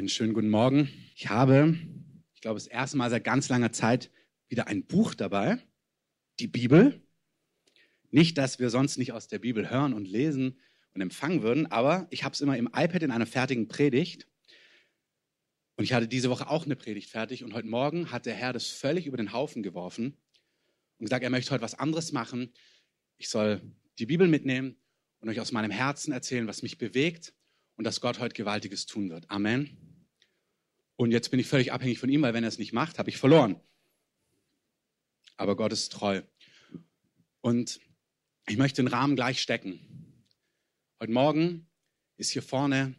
Einen schönen guten Morgen. Ich habe, ich glaube, das erste Mal seit ganz langer Zeit wieder ein Buch dabei, die Bibel. Nicht, dass wir sonst nicht aus der Bibel hören und lesen und empfangen würden, aber ich habe es immer im iPad in einer fertigen Predigt. Und ich hatte diese Woche auch eine Predigt fertig und heute Morgen hat der Herr das völlig über den Haufen geworfen und gesagt, er möchte heute was anderes machen. Ich soll die Bibel mitnehmen und euch aus meinem Herzen erzählen, was mich bewegt und dass Gott heute Gewaltiges tun wird. Amen. Und jetzt bin ich völlig abhängig von ihm, weil wenn er es nicht macht, habe ich verloren. Aber Gott ist treu. Und ich möchte den Rahmen gleich stecken. Heute Morgen ist hier vorne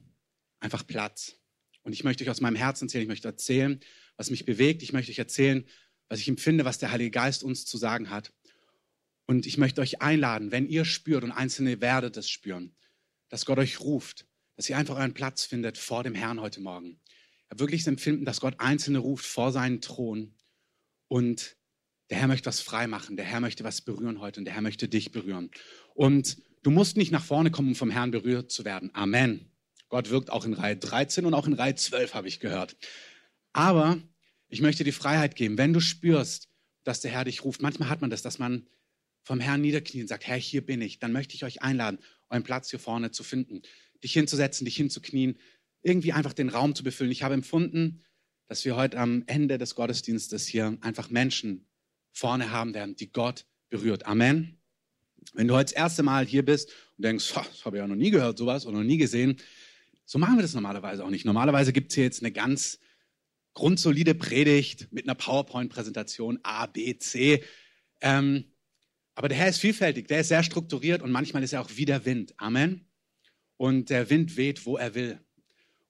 einfach Platz. Und ich möchte euch aus meinem Herzen erzählen, ich möchte erzählen, was mich bewegt. Ich möchte euch erzählen, was ich empfinde, was der Heilige Geist uns zu sagen hat. Und ich möchte euch einladen, wenn ihr spürt und Einzelne werdet es spüren, dass Gott euch ruft, dass ihr einfach euren Platz findet vor dem Herrn heute Morgen. Wirklich das Empfinden, dass Gott Einzelne ruft vor seinen Thron und der Herr möchte was freimachen, der Herr möchte was berühren heute und der Herr möchte dich berühren. Und du musst nicht nach vorne kommen, um vom Herrn berührt zu werden. Amen. Gott wirkt auch in Reihe 13 und auch in Reihe 12, habe ich gehört. Aber ich möchte dir Freiheit geben, wenn du spürst, dass der Herr dich ruft. Manchmal hat man das, dass man vom Herrn niederkniet und sagt, Herr, hier bin ich. Dann möchte ich euch einladen, euren Platz hier vorne zu finden dich hinzusetzen, dich hinzuknien, irgendwie einfach den Raum zu befüllen. Ich habe empfunden, dass wir heute am Ende des Gottesdienstes hier einfach Menschen vorne haben werden, die Gott berührt. Amen. Wenn du heute das erste Mal hier bist und denkst, das habe ich ja noch nie gehört, sowas oder noch nie gesehen, so machen wir das normalerweise auch nicht. Normalerweise gibt es hier jetzt eine ganz grundsolide Predigt mit einer PowerPoint-Präsentation A, B, C. Ähm, aber der Herr ist vielfältig, der ist sehr strukturiert und manchmal ist er auch wie der Wind. Amen und der Wind weht, wo er will.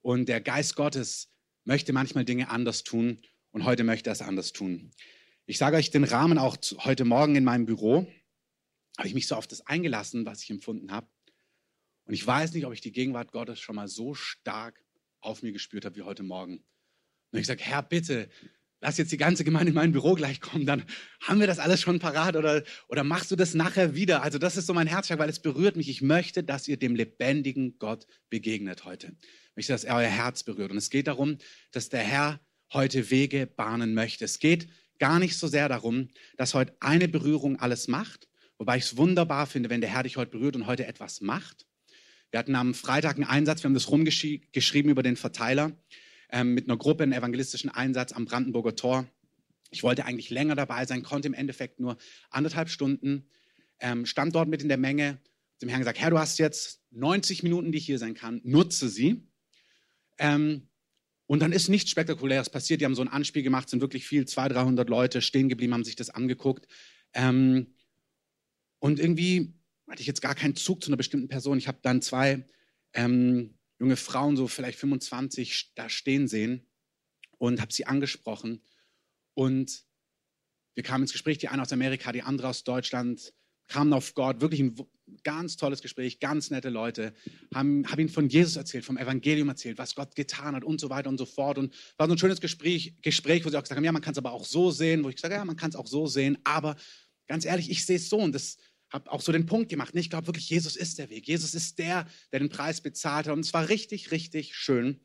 Und der Geist Gottes möchte manchmal Dinge anders tun und heute möchte er es anders tun. Ich sage euch den Rahmen auch heute Morgen in meinem Büro. Habe ich mich so auf das eingelassen, was ich empfunden habe. Und ich weiß nicht, ob ich die Gegenwart Gottes schon mal so stark auf mir gespürt habe wie heute Morgen. Und ich sage, Herr, bitte, lass jetzt die ganze Gemeinde in mein Büro gleich kommen, dann haben wir das alles schon parat oder, oder machst du das nachher wieder? Also das ist so mein Herzschlag, weil es berührt mich. Ich möchte, dass ihr dem lebendigen Gott begegnet heute. Ich möchte, dass er euer Herz berührt. Und es geht darum, dass der Herr heute Wege bahnen möchte. Es geht gar nicht so sehr darum, dass heute eine Berührung alles macht, wobei ich es wunderbar finde, wenn der Herr dich heute berührt und heute etwas macht. Wir hatten am Freitag einen Einsatz, wir haben das rumgeschrieben über den Verteiler ähm, mit einer Gruppe einen evangelistischen Einsatz am Brandenburger Tor. Ich wollte eigentlich länger dabei sein, konnte im Endeffekt nur anderthalb Stunden, ähm, stand dort mit in der Menge, dem Herrn gesagt, Herr, du hast jetzt 90 Minuten, die ich hier sein kann, nutze sie. Ähm, und dann ist nichts Spektakuläres passiert. Die haben so ein Anspiel gemacht, sind wirklich viel, 200, 300 Leute stehen geblieben, haben sich das angeguckt. Ähm, und irgendwie hatte ich jetzt gar keinen Zug zu einer bestimmten Person. Ich habe dann zwei ähm, junge Frauen, so vielleicht 25, da stehen sehen und habe sie angesprochen. Und wir kamen ins Gespräch, die eine aus Amerika, die andere aus Deutschland, kamen auf Gott, wirklich ein ganz tolles Gespräch, ganz nette Leute, haben, haben ihnen von Jesus erzählt, vom Evangelium erzählt, was Gott getan hat und so weiter und so fort. Und war so ein schönes Gespräch, Gespräch wo sie auch gesagt haben, ja, man kann es aber auch so sehen, wo ich gesagt habe, ja, man kann es auch so sehen, aber ganz ehrlich, ich sehe es so und das habe auch so den Punkt gemacht. Ich glaube wirklich, Jesus ist der Weg. Jesus ist der, der den Preis bezahlt hat. Und es war richtig, richtig schön.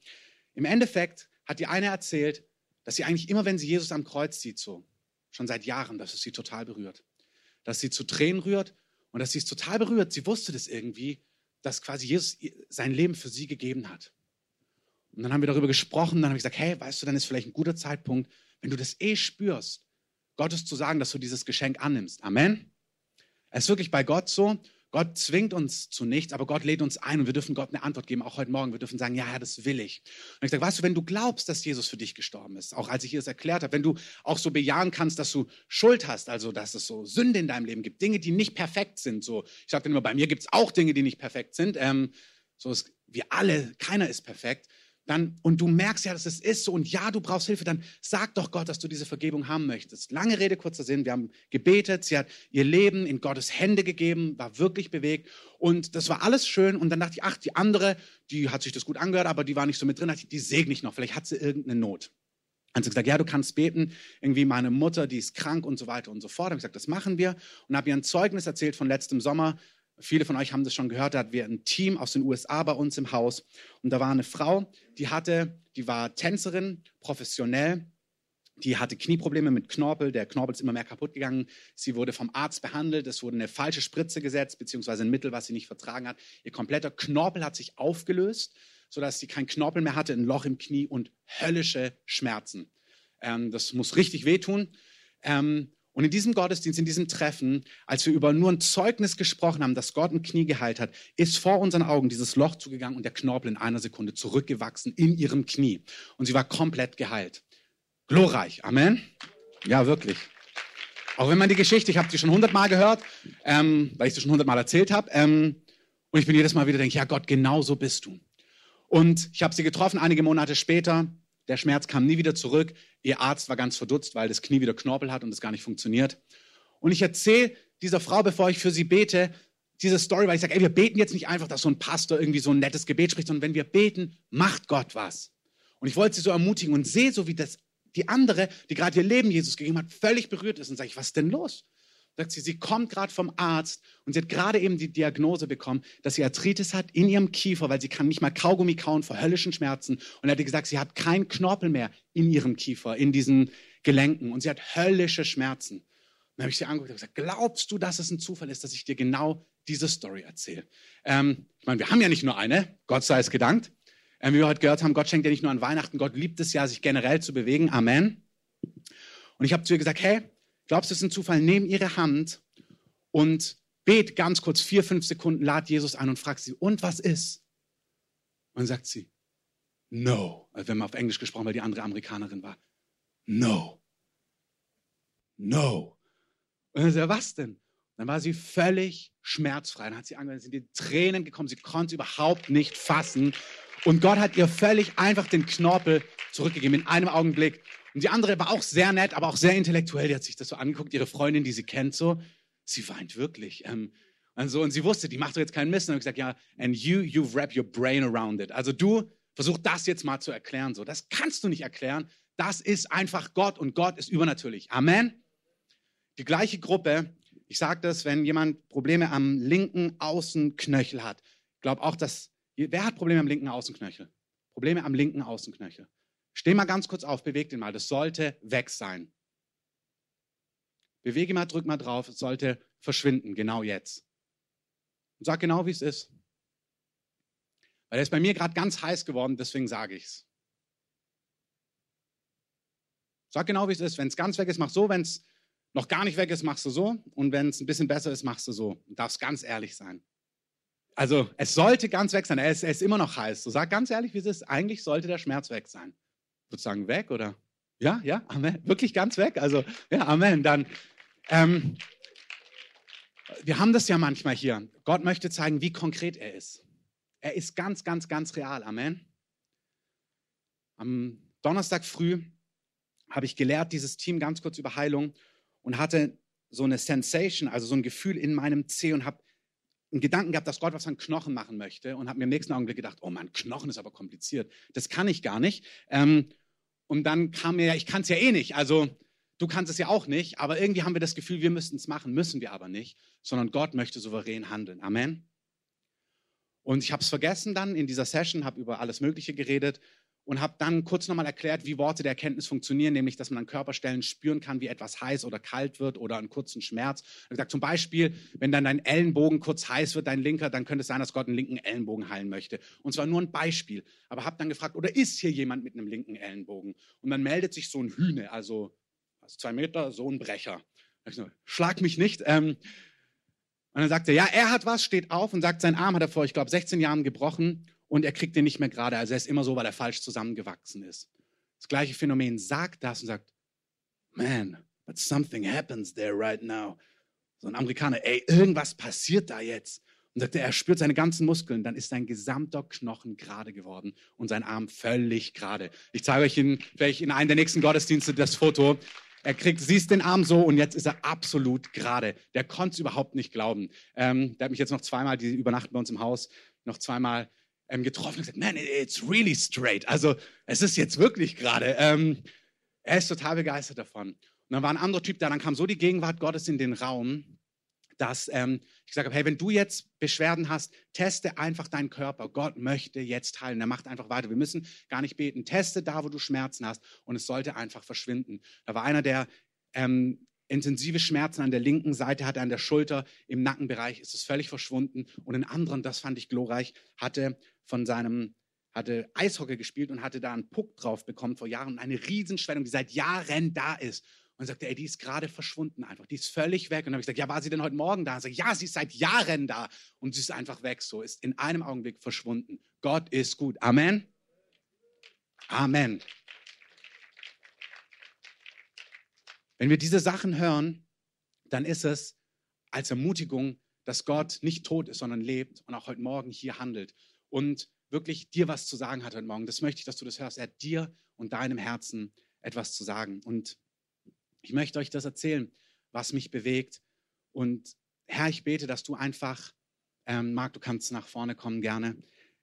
Im Endeffekt hat die eine erzählt, dass sie eigentlich immer, wenn sie Jesus am Kreuz sieht, so schon seit Jahren, dass es sie total berührt. Dass sie zu Tränen rührt und dass sie es total berührt. Sie wusste das irgendwie, dass quasi Jesus sein Leben für sie gegeben hat. Und dann haben wir darüber gesprochen. Dann habe ich gesagt, hey, weißt du, dann ist vielleicht ein guter Zeitpunkt, wenn du das eh spürst, Gottes zu sagen, dass du dieses Geschenk annimmst. Amen. Es ist wirklich bei Gott so, Gott zwingt uns zu nichts, aber Gott lädt uns ein und wir dürfen Gott eine Antwort geben, auch heute Morgen. Wir dürfen sagen, ja, ja, das will ich. Und ich sage, weißt du, wenn du glaubst, dass Jesus für dich gestorben ist, auch als ich ihr das erklärt habe, wenn du auch so bejahen kannst, dass du Schuld hast, also dass es so Sünde in deinem Leben gibt, Dinge, die nicht perfekt sind. So, ich sage dann immer, bei mir gibt es auch Dinge, die nicht perfekt sind. Ähm, so ist, wir alle, keiner ist perfekt dann, und du merkst ja, dass es ist so, und ja, du brauchst Hilfe, dann sag doch Gott, dass du diese Vergebung haben möchtest. Lange Rede, kurzer Sinn. Wir haben gebetet, sie hat ihr Leben in Gottes Hände gegeben, war wirklich bewegt. Und das war alles schön. Und dann dachte ich, ach, die andere, die hat sich das gut angehört, aber die war nicht so mit drin. Ich, die segne ich noch, vielleicht hat sie irgendeine Not. Dann hat sie gesagt, ja, du kannst beten. Irgendwie meine Mutter, die ist krank und so weiter und so fort. Dann habe ich gesagt, das machen wir. Und habe ihr ein Zeugnis erzählt von letztem Sommer, Viele von euch haben das schon gehört, da hatten wir ein Team aus den USA bei uns im Haus. Und da war eine Frau, die hatte, die war Tänzerin, professionell. Die hatte Knieprobleme mit Knorpel. Der Knorpel ist immer mehr kaputt gegangen. Sie wurde vom Arzt behandelt. Es wurde eine falsche Spritze gesetzt, beziehungsweise ein Mittel, was sie nicht vertragen hat. Ihr kompletter Knorpel hat sich aufgelöst, sodass sie kein Knorpel mehr hatte, ein Loch im Knie und höllische Schmerzen. Ähm, das muss richtig wehtun. Ähm, und in diesem Gottesdienst, in diesem Treffen, als wir über nur ein Zeugnis gesprochen haben, dass Gott ein Knie geheilt hat, ist vor unseren Augen dieses Loch zugegangen und der Knorpel in einer Sekunde zurückgewachsen in ihrem Knie. Und sie war komplett geheilt. Glorreich. Amen. Ja, wirklich. Auch wenn man die Geschichte, ich habe sie schon hundertmal gehört, ähm, weil ich sie schon hundertmal erzählt habe. Ähm, und ich bin jedes Mal wieder denke, ja Gott, genau so bist du. Und ich habe sie getroffen einige Monate später. Der Schmerz kam nie wieder zurück. Ihr Arzt war ganz verdutzt, weil das Knie wieder Knorpel hat und es gar nicht funktioniert. Und ich erzähle dieser Frau, bevor ich für sie bete, diese Story, weil ich sage, ey, wir beten jetzt nicht einfach, dass so ein Pastor irgendwie so ein nettes Gebet spricht, sondern wenn wir beten, macht Gott was. Und ich wollte sie so ermutigen und sehe so, wie das die andere, die gerade ihr Leben Jesus gegeben hat, völlig berührt ist und sage was ist denn los? Sagt sie, sie kommt gerade vom Arzt und sie hat gerade eben die Diagnose bekommen, dass sie Arthritis hat in ihrem Kiefer, weil sie kann nicht mal Kaugummi kauen vor höllischen Schmerzen. Und er hat gesagt, sie hat keinen Knorpel mehr in ihrem Kiefer, in diesen Gelenken und sie hat höllische Schmerzen. dann habe ich sie angeguckt und gesagt, glaubst du, dass es ein Zufall ist, dass ich dir genau diese Story erzähle? Ähm, ich meine, wir haben ja nicht nur eine, Gott sei es gedankt. Ähm, wie wir heute gehört haben, Gott schenkt ja nicht nur an Weihnachten, Gott liebt es ja, sich generell zu bewegen. Amen. Und ich habe zu ihr gesagt, hey, Glaubst du, es ist ein Zufall? Nimm ihre Hand und bet ganz kurz, vier, fünf Sekunden, lad Jesus ein und frag sie, und was ist? Und sagt sie, no. Also wenn man auf Englisch gesprochen, weil die andere Amerikanerin war. No. No. Und dann sagt was denn? Dann war sie völlig schmerzfrei. Dann hat sie angefangen, sind die Tränen gekommen. Sie konnte überhaupt nicht fassen. Und Gott hat ihr völlig einfach den Knorpel zurückgegeben in einem Augenblick. Und die andere war auch sehr nett, aber auch sehr intellektuell. Die hat sich das so angeguckt, ihre Freundin, die sie kennt, so. Sie weint wirklich. Ähm, und, so, und sie wusste, die macht doch jetzt keinen Mist. Und ich gesagt, ja, and you, you wrap your brain around it. Also du versuch das jetzt mal zu erklären. So, das kannst du nicht erklären. Das ist einfach Gott und Gott ist übernatürlich. Amen. Die gleiche Gruppe. Ich sage das, wenn jemand Probleme am linken Außenknöchel hat. Ich glaube auch, dass wer hat Probleme am linken Außenknöchel? Probleme am linken Außenknöchel. Steh mal ganz kurz auf, beweg den mal. Das sollte weg sein. Bewege mal, drück mal drauf. Es sollte verschwinden, genau jetzt. Und sag genau, wie es ist. Weil er ist bei mir gerade ganz heiß geworden, deswegen sage ich es. Sag genau, wie es ist. Wenn es ganz weg ist, mach so. Wenn es noch gar nicht weg ist, machst du so. Und wenn es ein bisschen besser ist, machst du so. Du darfst ganz ehrlich sein. Also, es sollte ganz weg sein. Er ist, er ist immer noch heiß. So sag ganz ehrlich, wie es ist. Eigentlich sollte der Schmerz weg sein sozusagen weg oder? Ja, ja, Amen. Wirklich ganz weg? Also, ja, Amen. Dann, ähm, wir haben das ja manchmal hier. Gott möchte zeigen, wie konkret er ist. Er ist ganz, ganz, ganz real. Amen. Am Donnerstag früh habe ich gelehrt, dieses Team ganz kurz über Heilung und hatte so eine Sensation, also so ein Gefühl in meinem Zeh und habe einen Gedanken gehabt, dass Gott was an Knochen machen möchte und habe mir im nächsten Augenblick gedacht, oh mein Knochen ist aber kompliziert. Das kann ich gar nicht. Ähm, und dann kam mir ich kann es ja eh nicht. Also du kannst es ja auch nicht. Aber irgendwie haben wir das Gefühl, wir müssten es machen. Müssen wir aber nicht. Sondern Gott möchte souverän handeln. Amen. Und ich habe es vergessen dann in dieser Session, habe über alles Mögliche geredet und habe dann kurz nochmal erklärt, wie Worte der Erkenntnis funktionieren, nämlich, dass man an Körperstellen spüren kann, wie etwas heiß oder kalt wird oder einen kurzen Schmerz. Ich gesagt, zum Beispiel, wenn dann dein Ellenbogen kurz heiß wird, dein linker, dann könnte es sein, dass Gott einen linken Ellenbogen heilen möchte. Und zwar nur ein Beispiel. Aber habe dann gefragt, oder ist hier jemand mit einem linken Ellenbogen? Und dann meldet sich so ein Hühne, also, also zwei Meter, so ein Brecher. Ich so, Schlag mich nicht. Ähm, und dann sagt er, ja, er hat was, steht auf und sagt, sein Arm hat er vor, ich glaube, 16 Jahren gebrochen und er kriegt den nicht mehr gerade. Also er ist immer so, weil er falsch zusammengewachsen ist. Das gleiche Phänomen sagt das und sagt, man, but something happens there right now. So ein Amerikaner, ey, irgendwas passiert da jetzt. Und sagt er, er spürt seine ganzen Muskeln, dann ist sein gesamter Knochen gerade geworden und sein Arm völlig gerade. Ich zeige euch in, vielleicht in einem der nächsten Gottesdienste das Foto. Er kriegt, siehst den Arm so und jetzt ist er absolut gerade. Der konnte es überhaupt nicht glauben. Ähm, der hat mich jetzt noch zweimal, die übernachten bei uns im Haus, noch zweimal ähm, getroffen und gesagt, man, it's really straight. Also es ist jetzt wirklich gerade. Ähm, er ist total begeistert davon. Und dann war ein anderer Typ da, dann kam so die Gegenwart Gottes in den Raum, dass ähm, ich gesagt habe, hey, wenn du jetzt Beschwerden hast, teste einfach deinen Körper. Gott möchte jetzt heilen. Er macht einfach weiter. Wir müssen gar nicht beten. Teste da, wo du Schmerzen hast und es sollte einfach verschwinden. Da war einer, der ähm, intensive Schmerzen an der linken Seite hatte, an der Schulter, im Nackenbereich ist es völlig verschwunden. Und ein anderen, das fand ich glorreich, hatte von seinem hatte Eishockey gespielt und hatte da einen Puck drauf bekommen vor Jahren eine Riesenschwellung, die seit Jahren da ist. Und sagte, ey, die ist gerade verschwunden einfach, die ist völlig weg. Und habe ich gesagt, ja, war sie denn heute Morgen da? Und sagte, ja, sie ist seit Jahren da und sie ist einfach weg, so ist in einem Augenblick verschwunden. Gott ist gut. Amen. Amen. Wenn wir diese Sachen hören, dann ist es als Ermutigung, dass Gott nicht tot ist, sondern lebt und auch heute Morgen hier handelt und wirklich dir was zu sagen hat heute Morgen. Das möchte ich, dass du das hörst. Er hat dir und deinem Herzen etwas zu sagen. Und ich möchte euch das erzählen, was mich bewegt. Und Herr, ich bete, dass du einfach, ähm, Marc, du kannst nach vorne kommen gerne.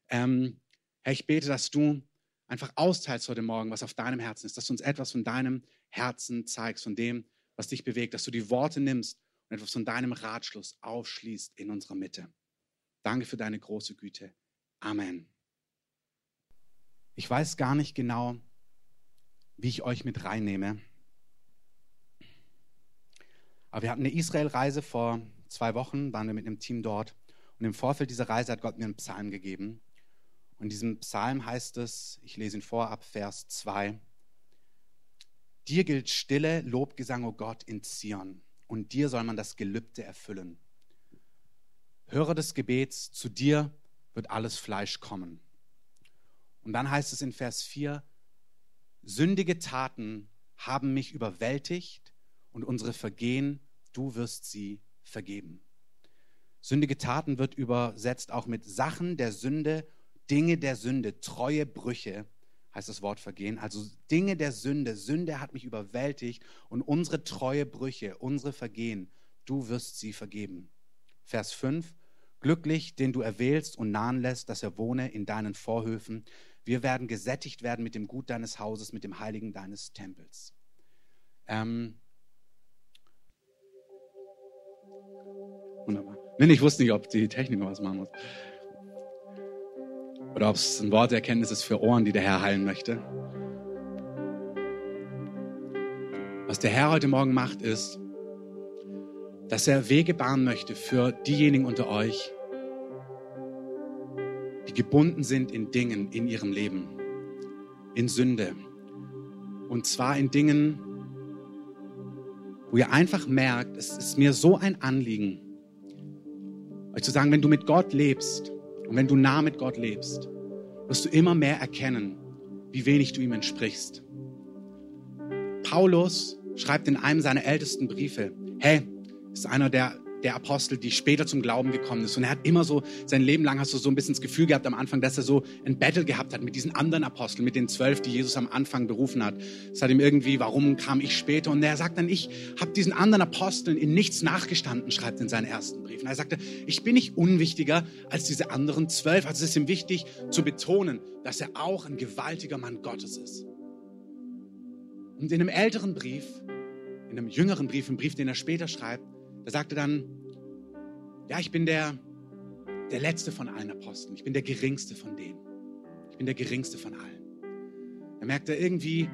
Ähm, Herr, ich bete, dass du einfach austeilst heute Morgen, was auf deinem Herzen ist, dass du uns etwas von deinem Herzen zeigst, von dem, was dich bewegt, dass du die Worte nimmst und etwas von deinem Ratschluss aufschließt in unserer Mitte. Danke für deine große Güte. Amen. Ich weiß gar nicht genau, wie ich euch mit reinnehme. Aber wir hatten eine Israel-Reise vor zwei Wochen, waren wir mit einem Team dort. Und im Vorfeld dieser Reise hat Gott mir einen Psalm gegeben. Und in diesem Psalm heißt es, ich lese ihn vor ab Vers 2, Dir gilt stille Lobgesang, o oh Gott, in Zion, und dir soll man das Gelübde erfüllen. Höre des Gebets, zu dir wird alles Fleisch kommen. Und dann heißt es in Vers 4, sündige Taten haben mich überwältigt und unsere Vergehen, du wirst sie vergeben. Sündige Taten wird übersetzt auch mit Sachen der Sünde, Dinge der Sünde, treue Brüche, heißt das Wort Vergehen. Also Dinge der Sünde, Sünde hat mich überwältigt und unsere treue Brüche, unsere Vergehen, du wirst sie vergeben. Vers 5, glücklich, den du erwählst und nahen lässt, dass er wohne in deinen Vorhöfen. Wir werden gesättigt werden mit dem Gut deines Hauses, mit dem Heiligen deines Tempels. Ähm, wunderbar. Nee, ich wusste nicht, ob die Technik was machen muss. Oder ob es ein Wort der Erkenntnis ist für Ohren, die der Herr heilen möchte. Was der Herr heute Morgen macht, ist, dass er Wege bahnen möchte für diejenigen unter euch, die gebunden sind in Dingen in ihrem Leben, in Sünde. Und zwar in Dingen, wo ihr einfach merkt, es ist mir so ein Anliegen, euch zu sagen, wenn du mit Gott lebst und wenn du nah mit Gott lebst, wirst du immer mehr erkennen, wie wenig du ihm entsprichst. Paulus schreibt in einem seiner ältesten Briefe, hey, ist einer der der Apostel, die später zum Glauben gekommen ist. Und er hat immer so, sein Leben lang hast du so ein bisschen das Gefühl gehabt am Anfang, dass er so ein Battle gehabt hat mit diesen anderen Aposteln, mit den zwölf, die Jesus am Anfang berufen hat. Es hat ihm irgendwie, warum kam ich später? Und er sagt dann, ich habe diesen anderen Aposteln in nichts nachgestanden, schreibt in seinen ersten Briefen. Er sagte, ich bin nicht unwichtiger als diese anderen zwölf. Also es ist ihm wichtig zu betonen, dass er auch ein gewaltiger Mann Gottes ist. Und in einem älteren Brief, in einem jüngeren Brief, im Brief, den er später schreibt, da sagte dann, ja, ich bin der, der letzte von allen Aposteln. Ich bin der geringste von denen. Ich bin der geringste von allen. Er merkte irgendwie,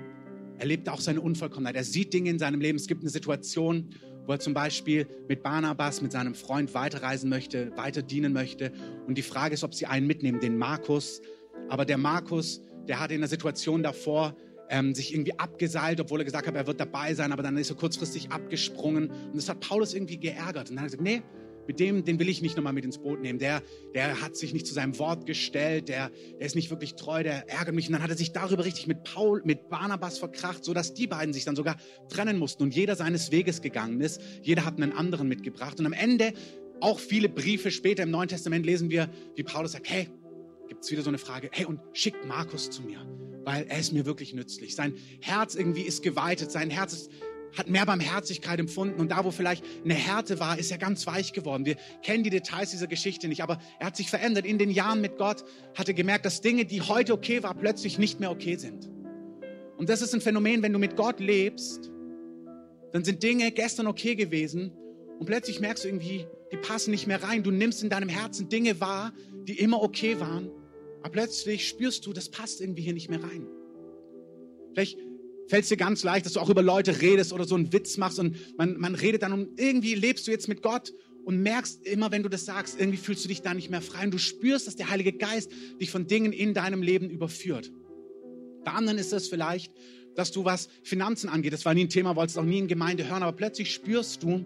er lebt auch seine Unvollkommenheit. Er sieht Dinge in seinem Leben. Es gibt eine Situation, wo er zum Beispiel mit Barnabas, mit seinem Freund weiterreisen möchte, weiter dienen möchte. Und die Frage ist, ob sie einen mitnehmen, den Markus. Aber der Markus, der hatte in der Situation davor ähm, sich irgendwie abgeseilt, obwohl er gesagt hat, er wird dabei sein, aber dann ist er kurzfristig abgesprungen. Und das hat Paulus irgendwie geärgert. Und dann hat er gesagt, nee, mit dem, den will ich nicht nochmal mit ins Boot nehmen. Der, der hat sich nicht zu seinem Wort gestellt, der, der ist nicht wirklich treu, der ärgert mich. Und dann hat er sich darüber richtig mit Paul, mit Barnabas verkracht, sodass die beiden sich dann sogar trennen mussten und jeder seines Weges gegangen ist. Jeder hat einen anderen mitgebracht. Und am Ende, auch viele Briefe später im Neuen Testament, lesen wir, wie Paulus sagt, hey, gibt es wieder so eine Frage, hey, und schickt Markus zu mir weil er ist mir wirklich nützlich. Sein Herz irgendwie ist geweitet, sein Herz ist, hat mehr Barmherzigkeit empfunden und da, wo vielleicht eine Härte war, ist er ganz weich geworden. Wir kennen die Details dieser Geschichte nicht, aber er hat sich verändert. In den Jahren mit Gott hat er gemerkt, dass Dinge, die heute okay waren, plötzlich nicht mehr okay sind. Und das ist ein Phänomen, wenn du mit Gott lebst, dann sind Dinge gestern okay gewesen Und plötzlich merkst du irgendwie, die passen nicht mehr rein. Du nimmst in deinem Herzen Dinge wahr, die immer okay waren. Aber plötzlich spürst du, das passt irgendwie hier nicht mehr rein. Vielleicht fällt es dir ganz leicht, dass du auch über Leute redest oder so einen Witz machst und man, man redet dann und irgendwie lebst du jetzt mit Gott und merkst immer, wenn du das sagst, irgendwie fühlst du dich da nicht mehr frei und du spürst, dass der Heilige Geist dich von Dingen in deinem Leben überführt. Bei anderen ist es vielleicht, dass du was Finanzen angeht, das war nie ein Thema, wolltest auch nie in Gemeinde hören, aber plötzlich spürst du,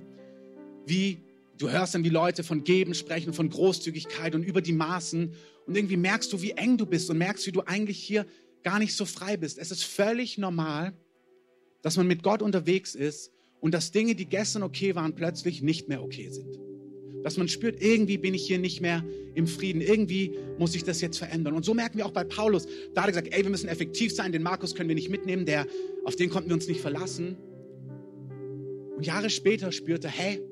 wie du hörst dann, wie Leute von Geben sprechen, von Großzügigkeit und über die Maßen und irgendwie merkst du, wie eng du bist und merkst, wie du eigentlich hier gar nicht so frei bist. Es ist völlig normal, dass man mit Gott unterwegs ist und dass Dinge, die gestern okay waren, plötzlich nicht mehr okay sind. Dass man spürt, irgendwie bin ich hier nicht mehr im Frieden, irgendwie muss ich das jetzt verändern. Und so merken wir auch bei Paulus, da hat er gesagt, ey, wir müssen effektiv sein, den Markus können wir nicht mitnehmen, der, auf den konnten wir uns nicht verlassen. Und Jahre später spürte, hey,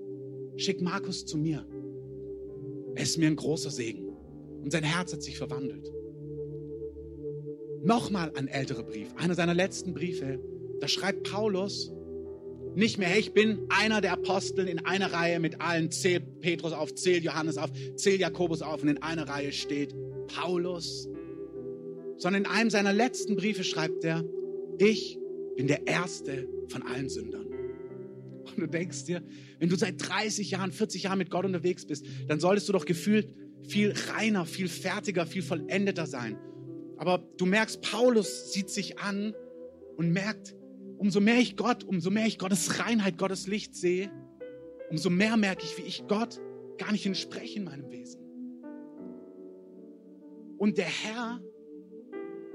schick Markus zu mir. Er ist mir ein großer Segen. Und sein Herz hat sich verwandelt. Nochmal ein älterer Brief, einer seiner letzten Briefe. Da schreibt Paulus nicht mehr, hey, ich bin einer der Aposteln in einer Reihe mit allen. Zählt Petrus auf, zählt Johannes auf, zählt Jakobus auf und in einer Reihe steht Paulus. Sondern in einem seiner letzten Briefe schreibt er, ich bin der Erste von allen Sündern. Und du denkst dir, wenn du seit 30 Jahren, 40 Jahren mit Gott unterwegs bist, dann solltest du doch gefühlt viel reiner, viel fertiger, viel vollendeter sein. Aber du merkst, Paulus sieht sich an und merkt, umso mehr ich Gott, umso mehr ich Gottes Reinheit, Gottes Licht sehe, umso mehr merke ich, wie ich Gott gar nicht entspreche in meinem Wesen. Und der Herr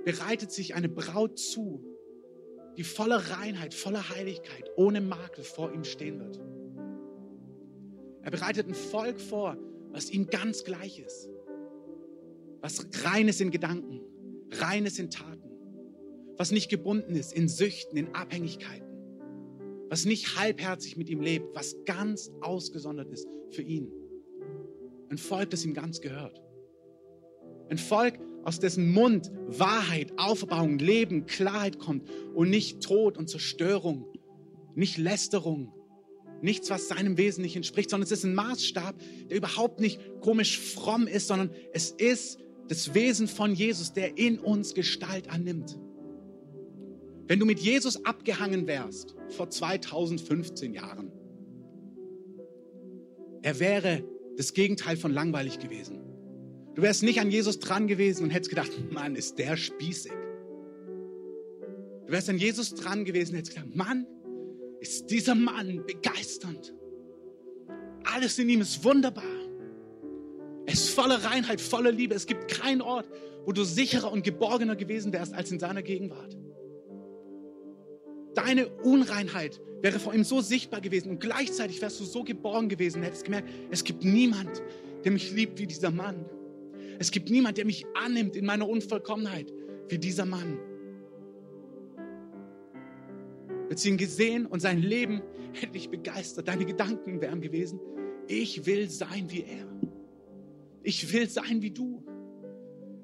bereitet sich eine Braut zu, die voller Reinheit, voller Heiligkeit, ohne Makel vor ihm stehen wird. Er bereitet ein Volk vor, was ihm ganz gleich ist. Was rein ist in Gedanken, rein ist in Taten. Was nicht gebunden ist in Süchten, in Abhängigkeiten. Was nicht halbherzig mit ihm lebt, was ganz ausgesondert ist für ihn. Ein Volk, das ihm ganz gehört. Ein Volk, aus dessen Mund Wahrheit, Aufbauung, Leben, Klarheit kommt und nicht Tod und Zerstörung, nicht Lästerung, nichts, was seinem Wesen nicht entspricht, sondern es ist ein Maßstab, der überhaupt nicht komisch fromm ist, sondern es ist das Wesen von Jesus, der in uns Gestalt annimmt. Wenn du mit Jesus abgehangen wärst vor 2015 Jahren, er wäre das Gegenteil von langweilig gewesen. Du wärst nicht an Jesus dran gewesen und hättest gedacht, Mann, ist der spießig. Du wärst an Jesus dran gewesen und hättest gedacht, Mann, ist dieser Mann begeisternd. Alles in ihm ist wunderbar. Er ist voller Reinheit, voller Liebe. Es gibt keinen Ort, wo du sicherer und geborgener gewesen wärst als in seiner Gegenwart. Deine Unreinheit wäre vor ihm so sichtbar gewesen und gleichzeitig wärst du so geborgen gewesen, hättest gemerkt, es gibt niemand, der mich liebt wie dieser Mann. Es gibt niemand, der mich annimmt in meiner Unvollkommenheit wie dieser Mann. Hättest ihn gesehen und sein Leben hätte dich begeistert. Deine Gedanken wären gewesen, ich will sein wie er. Ich will sein wie du.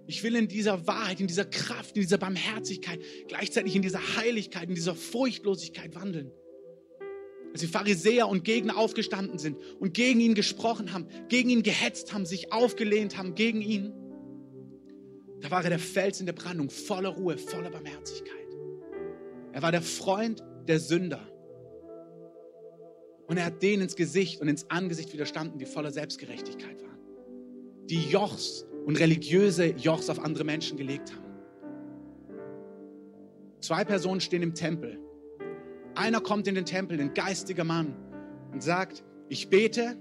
Ich will in dieser Wahrheit, in dieser Kraft, in dieser Barmherzigkeit, gleichzeitig in dieser Heiligkeit, in dieser Furchtlosigkeit wandeln. Als die Pharisäer und Gegner aufgestanden sind und gegen ihn gesprochen haben, gegen ihn gehetzt haben, sich aufgelehnt haben gegen ihn, da war er der Fels in der Brandung, voller Ruhe, voller Barmherzigkeit. Er war der Freund der Sünder. Und er hat denen ins Gesicht und ins Angesicht widerstanden, die voller Selbstgerechtigkeit waren. Die Jochs und religiöse Jochs auf andere Menschen gelegt haben. Zwei Personen stehen im Tempel einer kommt in den Tempel, ein geistiger Mann, und sagt, ich bete,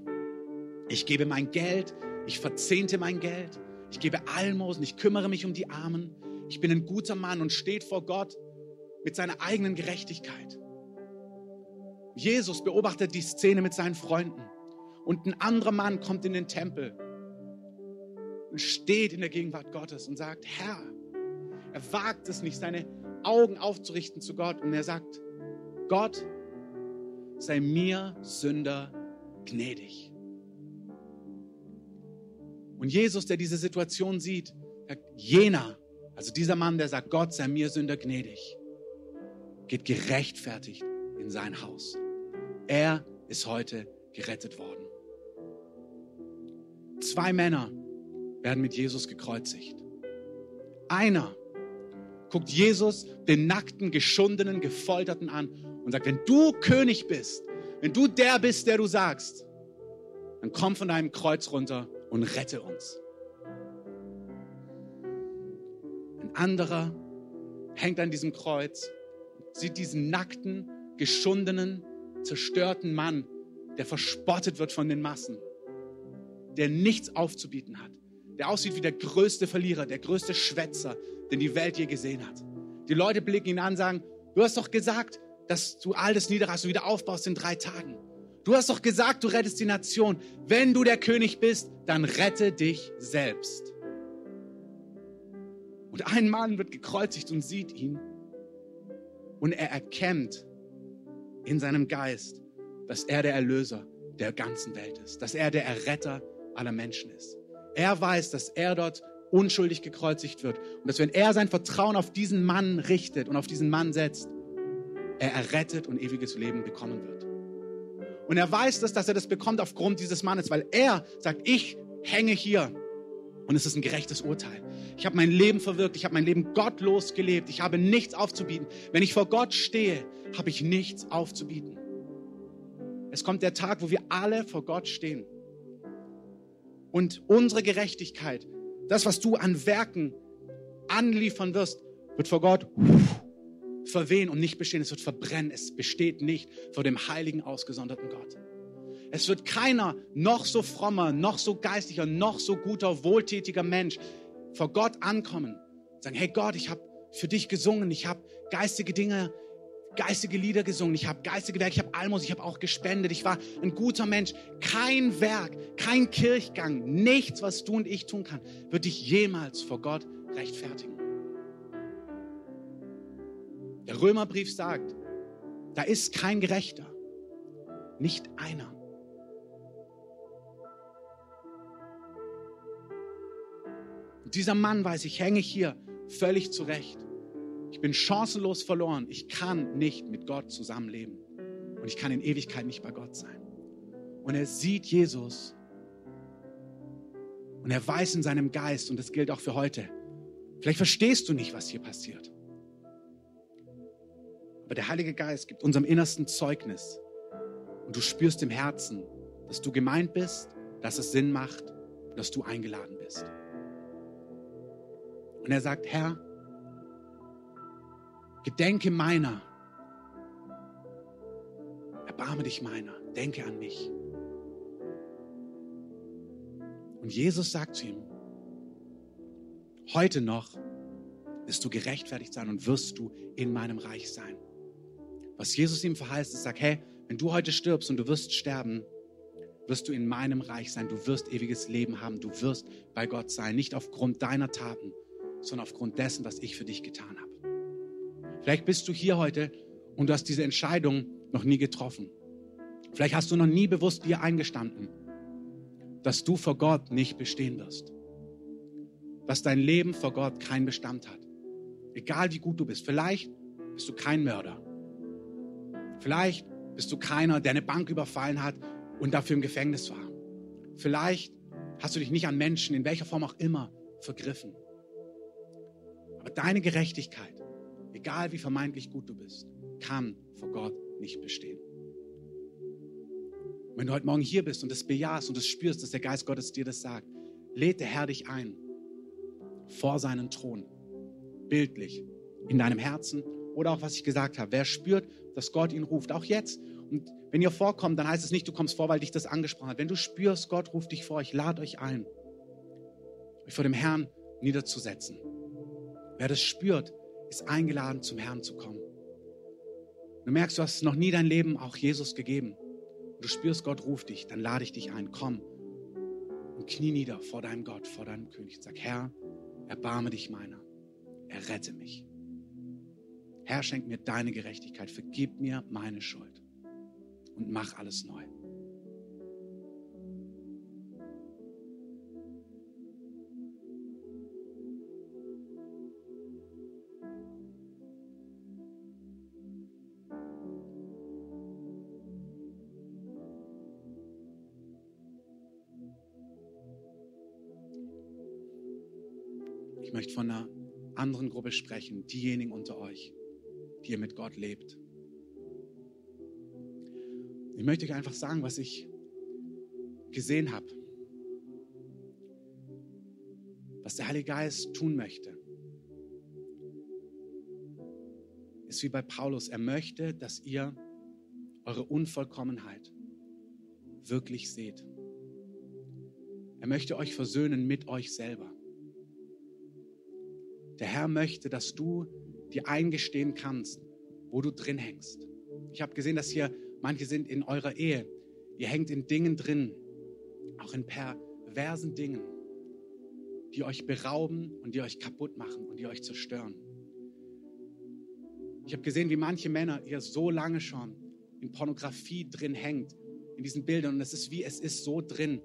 ich gebe mein Geld, ich verzehnte mein Geld, ich gebe Almosen, ich kümmere mich um die Armen, ich bin ein guter Mann und steht vor Gott mit seiner eigenen Gerechtigkeit. Jesus beobachtet die Szene mit seinen Freunden. Und ein anderer Mann kommt in den Tempel und steht in der Gegenwart Gottes und sagt, Herr, er wagt es nicht, seine Augen aufzurichten zu Gott. Und er sagt, Gott, sei mir Sünder gnädig. Und Jesus, der diese Situation sieht, sagt, jener, also dieser Mann, der sagt, Gott sei mir Sünder gnädig, geht gerechtfertigt in sein Haus. Er ist heute gerettet worden. Zwei Männer werden mit Jesus gekreuzigt. Einer guckt Jesus den nackten, geschundenen, gefolterten an und sagt, wenn du König bist, wenn du der bist, der du sagst, dann komm von deinem Kreuz runter und rette uns. Ein anderer hängt an diesem Kreuz, sieht diesen nackten, geschundenen, zerstörten Mann, der verspottet wird von den Massen, der nichts aufzubieten hat, der aussieht wie der größte Verlierer, der größte Schwätzer, den die Welt je gesehen hat. Die Leute blicken ihn an und sagen, du hast doch gesagt, dass du alles niederreißt und wieder aufbaust in drei Tagen. Du hast doch gesagt, du rettest die Nation. Wenn du der König bist, dann rette dich selbst. Und ein Mann wird gekreuzigt und sieht ihn. Und er erkennt in seinem Geist, dass er der Erlöser der ganzen Welt ist, dass er der Erretter aller Menschen ist. Er weiß, dass er dort unschuldig gekreuzigt wird und dass wenn er sein Vertrauen auf diesen Mann richtet und auf diesen Mann setzt, er errettet und ewiges Leben bekommen wird. Und er weiß das, dass er das bekommt aufgrund dieses Mannes, weil er sagt, ich hänge hier und es ist ein gerechtes Urteil. Ich habe mein Leben verwirkt, ich habe mein Leben gottlos gelebt, ich habe nichts aufzubieten. Wenn ich vor Gott stehe, habe ich nichts aufzubieten. Es kommt der Tag, wo wir alle vor Gott stehen. Und unsere Gerechtigkeit, das, was du an Werken anliefern wirst, wird vor Gott verwehen und nicht bestehen. Es wird verbrennen. Es besteht nicht vor dem heiligen, ausgesonderten Gott. Es wird keiner noch so frommer, noch so geistlicher, noch so guter, wohltätiger Mensch vor Gott ankommen. Sagen, hey Gott, ich habe für dich gesungen, ich habe geistige Dinge, geistige Lieder gesungen, ich habe geistige Werke, ich habe Almos, ich habe auch gespendet, ich war ein guter Mensch. Kein Werk, kein Kirchgang, nichts, was du und ich tun kann, wird dich jemals vor Gott rechtfertigen. Der Römerbrief sagt, da ist kein Gerechter, nicht einer. Und dieser Mann weiß, ich hänge hier völlig zurecht. Ich bin chancenlos verloren. Ich kann nicht mit Gott zusammenleben. Und ich kann in Ewigkeit nicht bei Gott sein. Und er sieht Jesus. Und er weiß in seinem Geist, und das gilt auch für heute, vielleicht verstehst du nicht, was hier passiert. Aber der Heilige Geist gibt unserem Innersten Zeugnis. Und du spürst im Herzen, dass du gemeint bist, dass es Sinn macht, dass du eingeladen bist. Und er sagt, Herr, gedenke meiner. Erbarme dich meiner. Denke an mich. Und Jesus sagt zu ihm, heute noch wirst du gerechtfertigt sein und wirst du in meinem Reich sein. Was Jesus ihm verheißt, ist, sag, hey, wenn du heute stirbst und du wirst sterben, wirst du in meinem Reich sein. Du wirst ewiges Leben haben. Du wirst bei Gott sein. Nicht aufgrund deiner Taten, sondern aufgrund dessen, was ich für dich getan habe. Vielleicht bist du hier heute und du hast diese Entscheidung noch nie getroffen. Vielleicht hast du noch nie bewusst dir eingestanden, dass du vor Gott nicht bestehen wirst. Dass dein Leben vor Gott keinen Bestand hat. Egal wie gut du bist. Vielleicht bist du kein Mörder. Vielleicht bist du keiner, der eine Bank überfallen hat und dafür im Gefängnis war. Vielleicht hast du dich nicht an Menschen, in welcher Form auch immer, vergriffen. Aber deine Gerechtigkeit, egal wie vermeintlich gut du bist, kann vor Gott nicht bestehen. wenn du heute Morgen hier bist und das bejahst und das spürst, dass der Geist Gottes dir das sagt, lädt der Herr dich ein vor seinen Thron, bildlich, in deinem Herzen oder auch was ich gesagt habe. Wer spürt, dass Gott ihn ruft, auch jetzt. Und wenn ihr vorkommt, dann heißt es nicht, du kommst vor, weil dich das angesprochen hat. Wenn du spürst, Gott ruft dich vor, ich lade euch ein, euch vor dem Herrn niederzusetzen. Wer das spürt, ist eingeladen, zum Herrn zu kommen. Du merkst, du hast noch nie dein Leben auch Jesus gegeben. Und du spürst, Gott ruft dich, dann lade ich dich ein. Komm und knie nieder vor deinem Gott, vor deinem König. Sag, Herr, erbarme dich meiner. Errette mich. Herr, schenk mir deine Gerechtigkeit, vergib mir meine Schuld und mach alles neu. Ich möchte von einer anderen Gruppe sprechen, diejenigen unter euch, die ihr mit Gott lebt. Ich möchte euch einfach sagen, was ich gesehen habe, was der Heilige Geist tun möchte. Ist wie bei Paulus. Er möchte, dass ihr eure Unvollkommenheit wirklich seht. Er möchte euch versöhnen mit euch selber. Der Herr möchte, dass du dir eingestehen kannst, wo du drin hängst. Ich habe gesehen, dass hier manche sind in eurer Ehe. Ihr hängt in Dingen drin, auch in perversen Dingen, die euch berauben und die euch kaputt machen und die euch zerstören. Ich habe gesehen, wie manche Männer hier so lange schon in Pornografie drin hängt, in diesen Bildern. Und es ist wie, es ist so drin.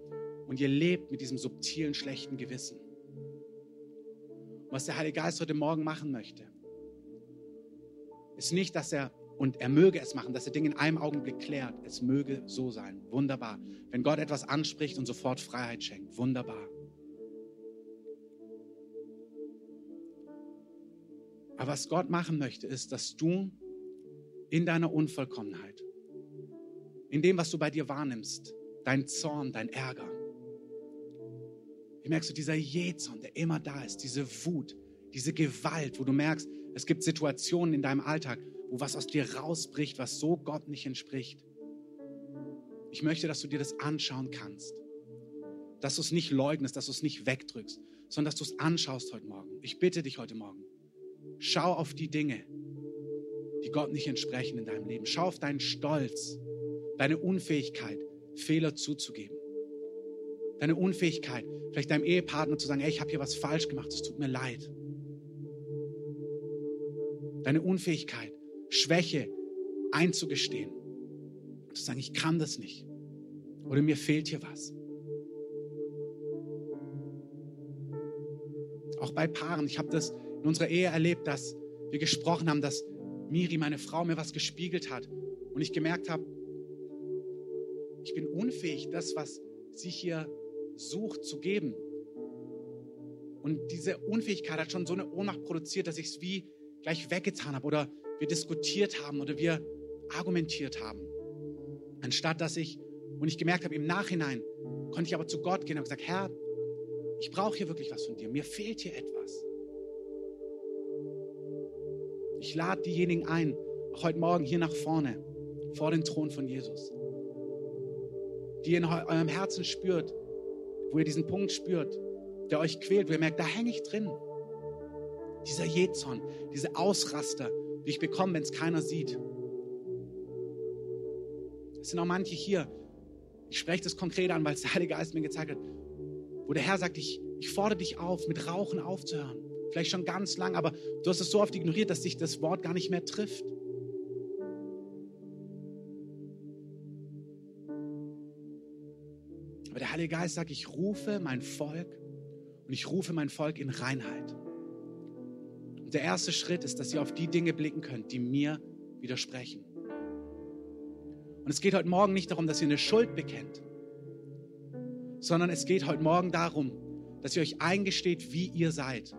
Und ihr lebt mit diesem subtilen, schlechten Gewissen. Und was der Heilige Geist heute Morgen machen möchte, ist nicht, dass er, und er möge es machen, dass er Dinge in einem Augenblick klärt. Es möge so sein. Wunderbar. Wenn Gott etwas anspricht und sofort Freiheit schenkt. Wunderbar. Aber was Gott machen möchte, ist, dass du in deiner Unvollkommenheit, in dem, was du bei dir wahrnimmst, dein Zorn, dein Ärger, wie merkst du, dieser Jezorn, der immer da ist, diese Wut, diese Gewalt, wo du merkst, es gibt Situationen in deinem Alltag, wo was aus dir rausbricht, was so Gott nicht entspricht. Ich möchte, dass du dir das anschauen kannst. Dass du es nicht leugnest, dass du es nicht wegdrückst, sondern dass du es anschaust heute Morgen. Ich bitte dich heute Morgen. Schau auf die Dinge, die Gott nicht entsprechen in deinem Leben. Schau auf deinen Stolz, deine Unfähigkeit, Fehler zuzugeben. Deine Unfähigkeit, vielleicht deinem Ehepartner zu sagen, hey, ich habe hier was falsch gemacht, es tut mir leid. Deine Unfähigkeit, Schwäche einzugestehen. Zu sagen, ich kann das nicht. Oder mir fehlt hier was. Auch bei Paaren, ich habe das in unserer Ehe erlebt, dass wir gesprochen haben, dass Miri, meine Frau, mir was gespiegelt hat und ich gemerkt habe, ich bin unfähig, das, was sie hier sucht, zu geben. Und diese Unfähigkeit hat schon so eine Ohnmacht produziert, dass ich es wie gleich weggetan habe oder wir diskutiert haben oder wir argumentiert haben. Anstatt dass ich, und ich gemerkt habe, im Nachhinein konnte ich aber zu Gott gehen und gesagt, Herr, ich brauche hier wirklich was von dir. Mir fehlt hier etwas. Ich lade diejenigen ein, auch heute Morgen hier nach vorne, vor den Thron von Jesus, die in eurem Herzen spürt, wo ihr diesen Punkt spürt, der euch quält, wo ihr merkt, da hänge ich drin. Dieser Jezorn, diese Ausraster, die ich bekomme, wenn es keiner sieht. Es sind auch manche hier, ich spreche das konkret an, weil es der Heilige Geist mir gezeigt hat, wo der Herr sagt, ich, ich fordere dich auf, mit Rauchen aufzuhören. Vielleicht schon ganz lang, aber du hast es so oft ignoriert, dass dich das Wort gar nicht mehr trifft. Aber der Heilige Geist sagt, ich rufe mein Volk und ich rufe mein Volk in Reinheit. Und der erste Schritt ist, dass ihr auf die Dinge blicken könnt, die mir widersprechen. Und es geht heute Morgen nicht darum, dass ihr eine Schuld bekennt, sondern es geht heute Morgen darum, dass ihr euch eingesteht, wie ihr seid.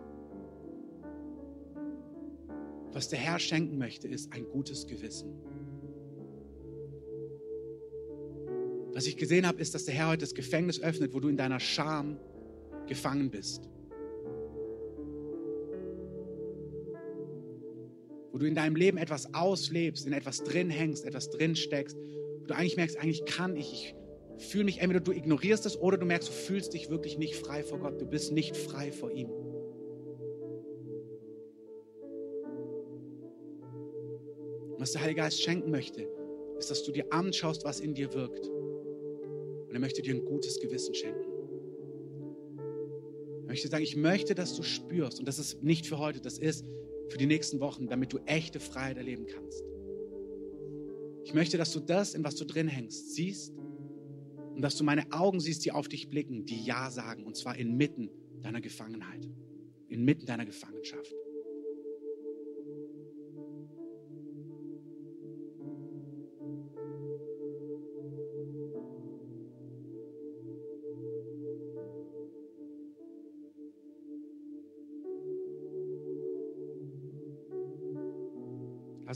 Was der Herr schenken möchte, ist ein gutes Gewissen. Was ich gesehen habe, ist, dass der Herr heute das Gefängnis öffnet, wo du in deiner Scham gefangen bist. Du in deinem Leben etwas auslebst, in etwas drin hängst, etwas drin steckst, wo du eigentlich merkst, eigentlich kann ich, ich fühle mich, entweder du ignorierst es oder du merkst, du fühlst dich wirklich nicht frei vor Gott, du bist nicht frei vor ihm. was der Heilige Geist schenken möchte, ist, dass du dir anschaust, was in dir wirkt. Und er möchte dir ein gutes Gewissen schenken. Er möchte sagen, ich möchte, dass du spürst, und das ist nicht für heute, das ist für die nächsten Wochen, damit du echte Freiheit erleben kannst. Ich möchte, dass du das, in was du drin hängst, siehst und dass du meine Augen siehst, die auf dich blicken, die Ja sagen, und zwar inmitten deiner Gefangenheit, inmitten deiner Gefangenschaft.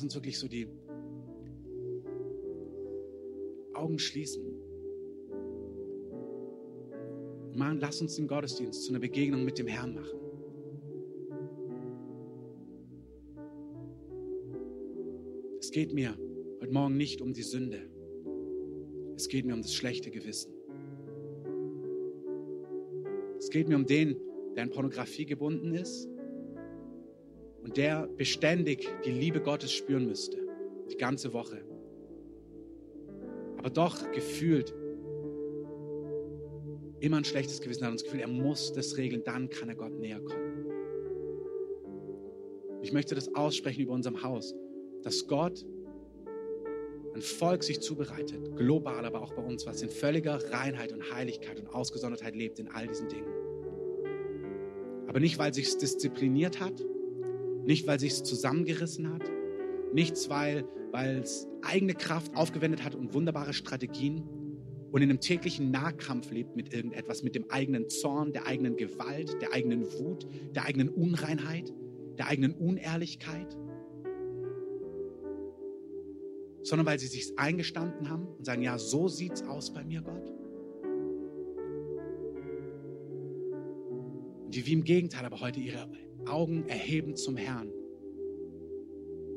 Lass uns wirklich so die Augen schließen. Mann, lass uns den Gottesdienst zu einer Begegnung mit dem Herrn machen. Es geht mir heute Morgen nicht um die Sünde. Es geht mir um das schlechte Gewissen. Es geht mir um den, der an Pornografie gebunden ist und der beständig die Liebe Gottes spüren müsste, die ganze Woche. Aber doch gefühlt immer ein schlechtes Gewissen hat und das Gefühl, er muss das regeln, dann kann er Gott näher kommen. Ich möchte das aussprechen über unserem Haus, dass Gott ein Volk sich zubereitet, global, aber auch bei uns, was in völliger Reinheit und Heiligkeit und Ausgesondertheit lebt in all diesen Dingen. Aber nicht, weil sich diszipliniert hat, nicht, weil sich es zusammengerissen hat, nichts, weil es eigene Kraft aufgewendet hat und wunderbare Strategien, und in einem täglichen Nahkampf lebt mit irgendetwas, mit dem eigenen Zorn, der eigenen Gewalt, der eigenen Wut, der eigenen Unreinheit, der eigenen Unehrlichkeit, sondern weil sie sich eingestanden haben und sagen, ja, so sieht's aus bei mir, Gott. Und die wie im Gegenteil aber heute ihre Augen erheben zum Herrn.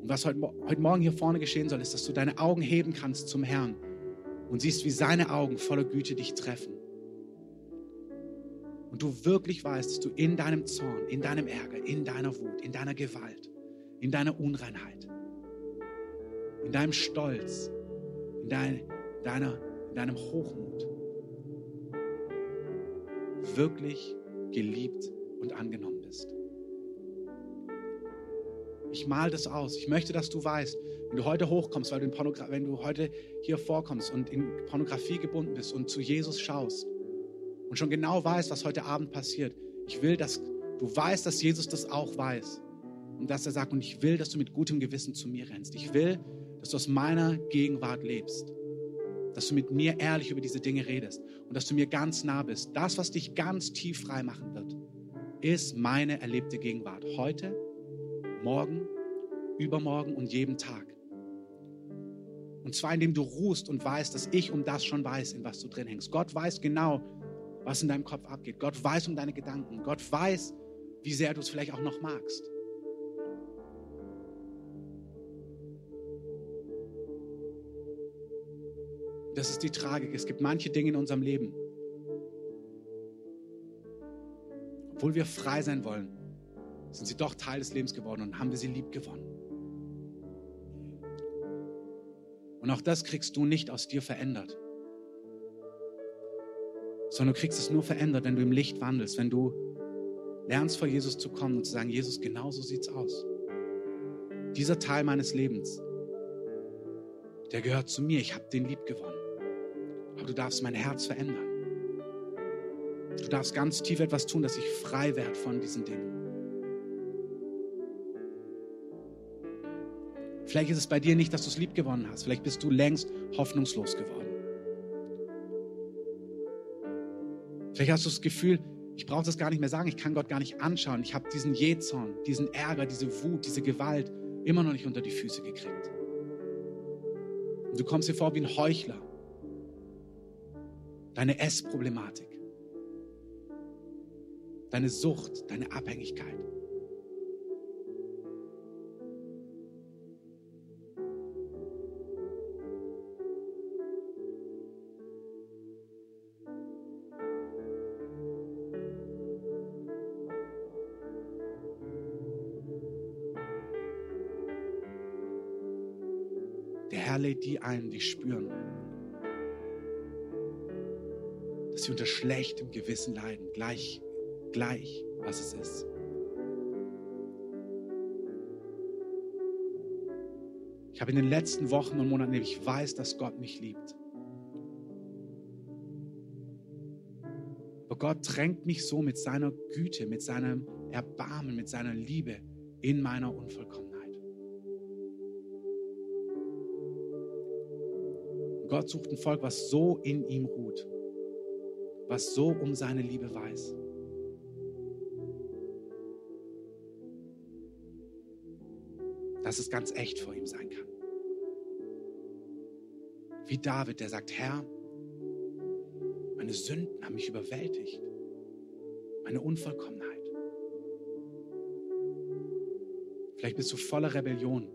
Und was heute, heute Morgen hier vorne geschehen soll, ist, dass du deine Augen heben kannst zum Herrn und siehst, wie seine Augen voller Güte dich treffen. Und du wirklich weißt, dass du in deinem Zorn, in deinem Ärger, in deiner Wut, in deiner Gewalt, in deiner Unreinheit, in deinem Stolz, in, dein, deiner, in deinem Hochmut wirklich geliebt und angenommen bist. Ich mal das aus. Ich möchte, dass du weißt, wenn du heute hochkommst, weil du in wenn du heute hier vorkommst und in Pornografie gebunden bist und zu Jesus schaust und schon genau weißt, was heute Abend passiert, ich will, dass du weißt, dass Jesus das auch weiß. Und dass er sagt, und ich will, dass du mit gutem Gewissen zu mir rennst. Ich will, dass du aus meiner Gegenwart lebst. Dass du mit mir ehrlich über diese Dinge redest und dass du mir ganz nah bist. Das, was dich ganz tief frei machen wird, ist meine erlebte Gegenwart. Heute, morgen, übermorgen und jeden Tag. Und zwar indem du ruhst und weißt, dass ich um das schon weiß, in was du drin hängst. Gott weiß genau, was in deinem Kopf abgeht. Gott weiß um deine Gedanken. Gott weiß, wie sehr du es vielleicht auch noch magst. Das ist die Tragik. Es gibt manche Dinge in unserem Leben, obwohl wir frei sein wollen, sind sie doch Teil des Lebens geworden und haben wir sie lieb gewonnen. Und auch das kriegst du nicht aus dir verändert, sondern du kriegst es nur verändert, wenn du im Licht wandelst, wenn du lernst vor Jesus zu kommen und zu sagen, Jesus, genau so sieht's aus. Dieser Teil meines Lebens, der gehört zu mir, ich habe den lieb gewonnen. Aber du darfst mein Herz verändern. Du darfst ganz tief etwas tun, dass ich frei werde von diesen Dingen. Vielleicht ist es bei dir nicht, dass du es lieb gewonnen hast. Vielleicht bist du längst hoffnungslos geworden. Vielleicht hast du das Gefühl, ich brauche das gar nicht mehr sagen, ich kann Gott gar nicht anschauen. Ich habe diesen Jähzorn, diesen Ärger, diese Wut, diese Gewalt immer noch nicht unter die Füße gekriegt. Und du kommst dir vor wie ein Heuchler. Deine Essproblematik, deine Sucht, deine Abhängigkeit. Lädt die ein, die spüren, dass sie unter schlechtem Gewissen leiden, gleich, gleich, was es ist. Ich habe in den letzten Wochen und Monaten, ich weiß, dass Gott mich liebt. Aber Gott drängt mich so mit seiner Güte, mit seinem Erbarmen, mit seiner Liebe in meiner Unvollkommenheit. Gott sucht ein Volk, was so in ihm ruht, was so um seine Liebe weiß. dass es ganz echt vor ihm sein kann. Wie David, der sagt, Herr, meine Sünden haben mich überwältigt, meine Unvollkommenheit. Vielleicht bist du voller Rebellion.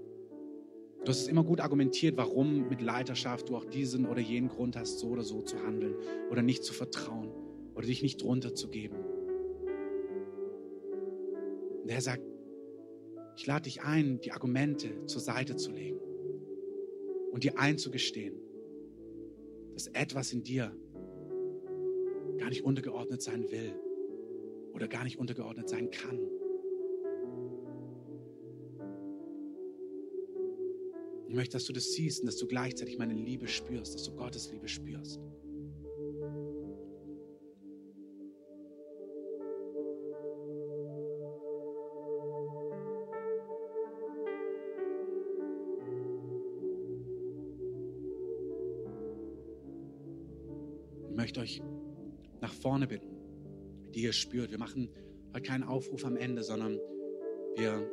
Du hast immer gut argumentiert, warum mit Leiterschaft du auch diesen oder jenen Grund hast, so oder so zu handeln oder nicht zu vertrauen oder dich nicht drunter zu geben. Und er sagt, ich lade dich ein, die Argumente zur Seite zu legen und dir einzugestehen, dass etwas in dir gar nicht untergeordnet sein will oder gar nicht untergeordnet sein kann. Ich möchte, dass du das siehst und dass du gleichzeitig meine Liebe spürst, dass du Gottes Liebe spürst. Ich möchte euch nach vorne bitten, die ihr spürt. Wir machen heute keinen Aufruf am Ende, sondern wir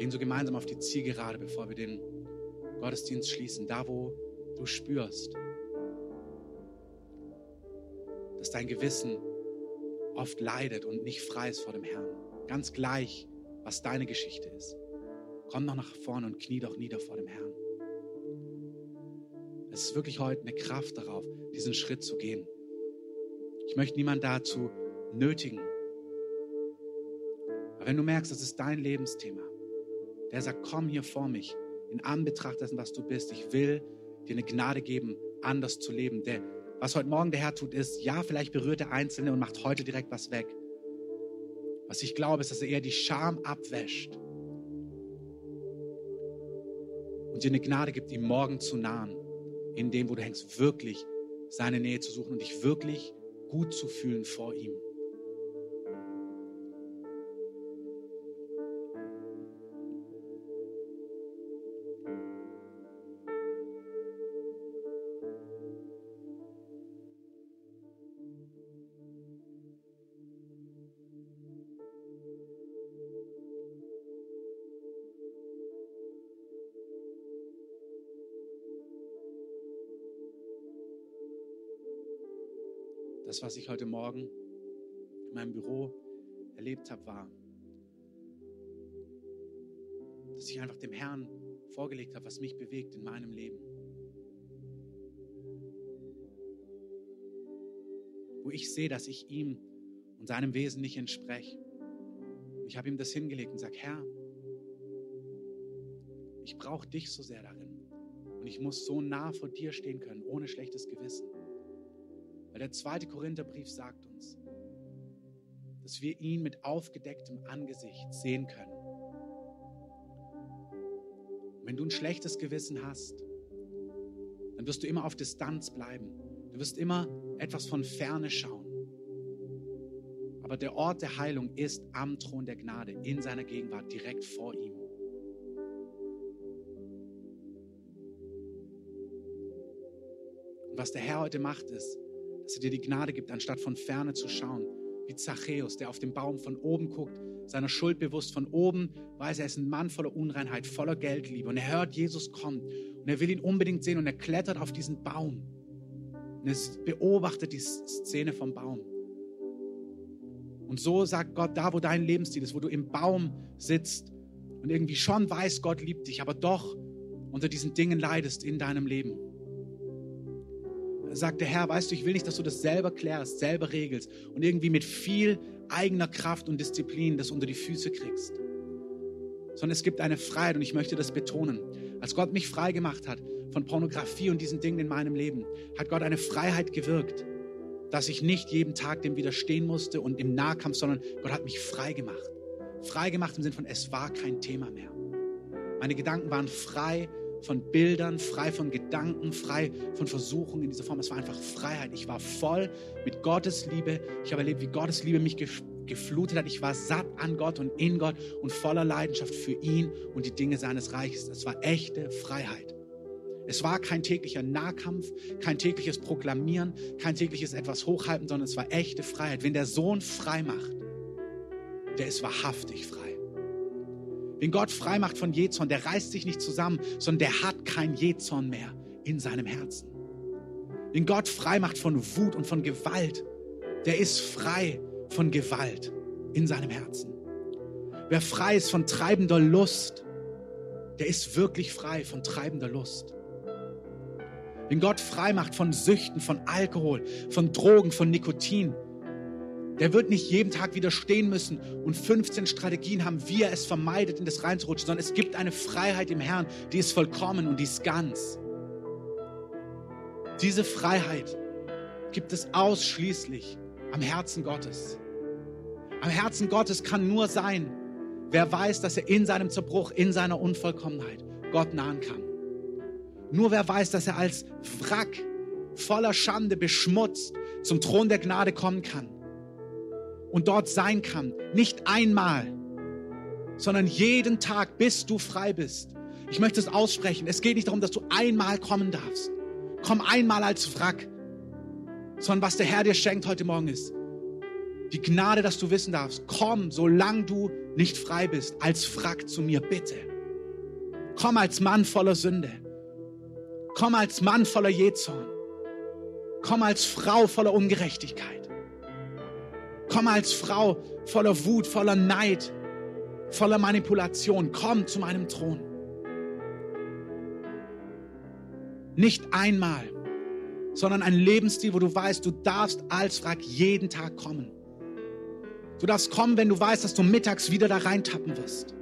gehen so gemeinsam auf die Zielgerade, bevor wir den Gottesdienst schließen, da wo du spürst, dass dein Gewissen oft leidet und nicht frei ist vor dem Herrn. Ganz gleich, was deine Geschichte ist. Komm doch nach vorne und knie doch nieder vor dem Herrn. Es ist wirklich heute eine Kraft darauf, diesen Schritt zu gehen. Ich möchte niemand dazu nötigen. Aber wenn du merkst, das ist dein Lebensthema, der sagt, komm hier vor mich, in Anbetracht dessen, was du bist. Ich will dir eine Gnade geben, anders zu leben. Der, was heute Morgen der Herr tut, ist, ja, vielleicht berührt er Einzelne und macht heute direkt was weg. Was ich glaube, ist, dass er eher die Scham abwäscht und dir eine Gnade gibt, ihm morgen zu nahen, in dem, wo du hängst, wirklich seine Nähe zu suchen und dich wirklich gut zu fühlen vor ihm. Das, was ich heute Morgen in meinem Büro erlebt habe, war, dass ich einfach dem Herrn vorgelegt habe, was mich bewegt in meinem Leben. Wo ich sehe, dass ich ihm und seinem Wesen nicht entspreche. Ich habe ihm das hingelegt und sage, Herr, ich brauche dich so sehr darin. Und ich muss so nah vor dir stehen können, ohne schlechtes Gewissen. Weil der zweite Korintherbrief sagt uns, dass wir ihn mit aufgedecktem Angesicht sehen können. Und wenn du ein schlechtes Gewissen hast, dann wirst du immer auf Distanz bleiben. Du wirst immer etwas von ferne schauen. Aber der Ort der Heilung ist am Thron der Gnade, in seiner Gegenwart, direkt vor ihm. Und was der Herr heute macht, ist, dass er dir die Gnade gibt, anstatt von ferne zu schauen. Wie Zachäus, der auf den Baum von oben guckt, seiner Schuld bewusst von oben, weiß er ist ein Mann voller Unreinheit, voller Geldliebe. Und er hört, Jesus kommt. Und er will ihn unbedingt sehen und er klettert auf diesen Baum. Und er beobachtet die Szene vom Baum. Und so sagt Gott, da wo dein Lebensstil ist, wo du im Baum sitzt und irgendwie schon weißt, Gott liebt dich, aber doch unter diesen Dingen leidest in deinem Leben sagt der Herr, weißt du, ich will nicht, dass du das selber klärst, selber regelst und irgendwie mit viel eigener Kraft und Disziplin das unter die Füße kriegst. Sondern es gibt eine Freiheit und ich möchte das betonen. Als Gott mich frei gemacht hat von Pornografie und diesen Dingen in meinem Leben, hat Gott eine Freiheit gewirkt, dass ich nicht jeden Tag dem widerstehen musste und im Nahkampf, sondern Gott hat mich frei gemacht. Frei gemacht im Sinne von, es war kein Thema mehr. Meine Gedanken waren frei von Bildern, frei von Gedanken, frei von Versuchungen in dieser Form. Es war einfach Freiheit. Ich war voll mit Gottes Liebe. Ich habe erlebt, wie Gottes Liebe mich geflutet hat. Ich war satt an Gott und in Gott und voller Leidenschaft für ihn und die Dinge seines Reiches. Es war echte Freiheit. Es war kein täglicher Nahkampf, kein tägliches Proklamieren, kein tägliches etwas hochhalten, sondern es war echte Freiheit. Wenn der Sohn frei macht, der ist wahrhaftig frei. Wen Gott frei macht von Jezorn, der reißt sich nicht zusammen, sondern der hat kein Jezorn mehr in seinem Herzen. Wen Gott frei macht von Wut und von Gewalt, der ist frei von Gewalt in seinem Herzen. Wer frei ist von treibender Lust, der ist wirklich frei von treibender Lust. Wenn Gott frei macht von Süchten, von Alkohol, von Drogen, von Nikotin, der wird nicht jeden Tag widerstehen müssen und 15 Strategien haben, wie er es vermeidet, in das reinzurutschen, sondern es gibt eine Freiheit im Herrn, die ist vollkommen und die ist ganz. Diese Freiheit gibt es ausschließlich am Herzen Gottes. Am Herzen Gottes kann nur sein, wer weiß, dass er in seinem Zerbruch, in seiner Unvollkommenheit Gott nahen kann. Nur wer weiß, dass er als Wrack voller Schande beschmutzt zum Thron der Gnade kommen kann und dort sein kann. Nicht einmal, sondern jeden Tag, bis du frei bist. Ich möchte es aussprechen. Es geht nicht darum, dass du einmal kommen darfst. Komm einmal als Wrack. Sondern was der Herr dir schenkt heute Morgen ist, die Gnade, dass du wissen darfst, komm, solange du nicht frei bist, als Wrack zu mir, bitte. Komm als Mann voller Sünde. Komm als Mann voller Jezorn. Komm als Frau voller Ungerechtigkeit. Komm als Frau voller Wut, voller Neid, voller Manipulation. Komm zu meinem Thron. Nicht einmal, sondern ein Lebensstil, wo du weißt, du darfst als Wrack jeden Tag kommen. Du darfst kommen, wenn du weißt, dass du mittags wieder da reintappen wirst.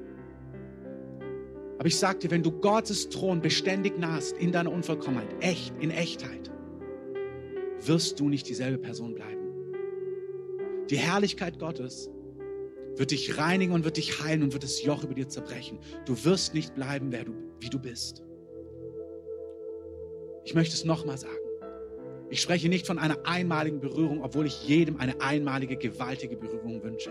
Aber ich sag dir, wenn du Gottes Thron beständig nahst in deiner Unvollkommenheit, echt, in Echtheit, wirst du nicht dieselbe Person bleiben. Die Herrlichkeit Gottes wird dich reinigen und wird dich heilen und wird das Joch über dir zerbrechen. Du wirst nicht bleiben, wer du, wie du bist. Ich möchte es nochmal sagen. Ich spreche nicht von einer einmaligen Berührung, obwohl ich jedem eine einmalige, gewaltige Berührung wünsche.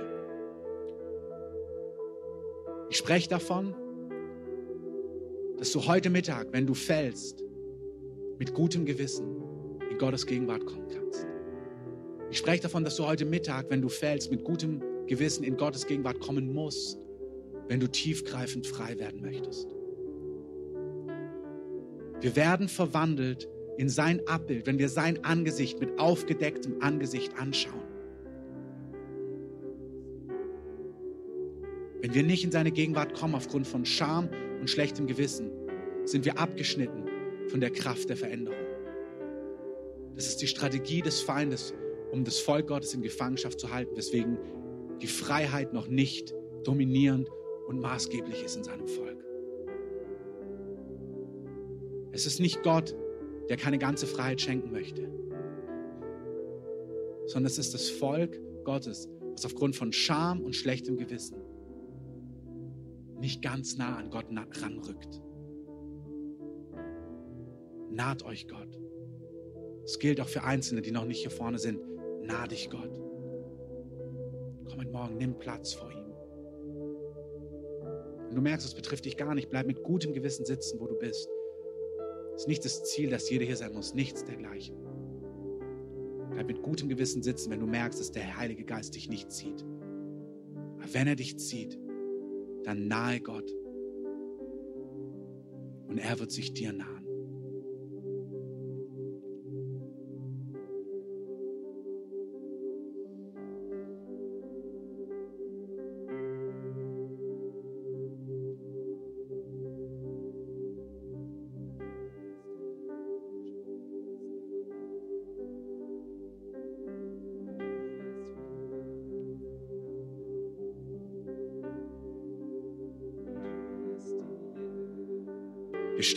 Ich spreche davon, dass du heute Mittag, wenn du fällst, mit gutem Gewissen in Gottes Gegenwart kommen kannst. Ich spreche davon, dass du heute Mittag, wenn du fällst, mit gutem Gewissen in Gottes Gegenwart kommen musst, wenn du tiefgreifend frei werden möchtest. Wir werden verwandelt in sein Abbild, wenn wir sein Angesicht mit aufgedecktem Angesicht anschauen. Wenn wir nicht in seine Gegenwart kommen aufgrund von Scham und schlechtem Gewissen, sind wir abgeschnitten von der Kraft der Veränderung. Das ist die Strategie des Feindes, um das Volk Gottes in Gefangenschaft zu halten, weswegen die Freiheit noch nicht dominierend und maßgeblich ist in seinem Volk. Es ist nicht Gott, der keine ganze Freiheit schenken möchte, sondern es ist das Volk Gottes, was aufgrund von Scham und schlechtem Gewissen nicht ganz nah an Gott ranrückt. Naht euch Gott. Es gilt auch für Einzelne, die noch nicht hier vorne sind nah dich Gott. Komm heute Morgen, nimm Platz vor ihm. Wenn du merkst, es betrifft dich gar nicht, bleib mit gutem Gewissen sitzen, wo du bist. Es ist nicht das Ziel, dass jeder hier sein muss, nichts dergleichen. Bleib mit gutem Gewissen sitzen, wenn du merkst, dass der Heilige Geist dich nicht zieht. Aber wenn er dich zieht, dann nahe Gott. Und er wird sich dir nahen.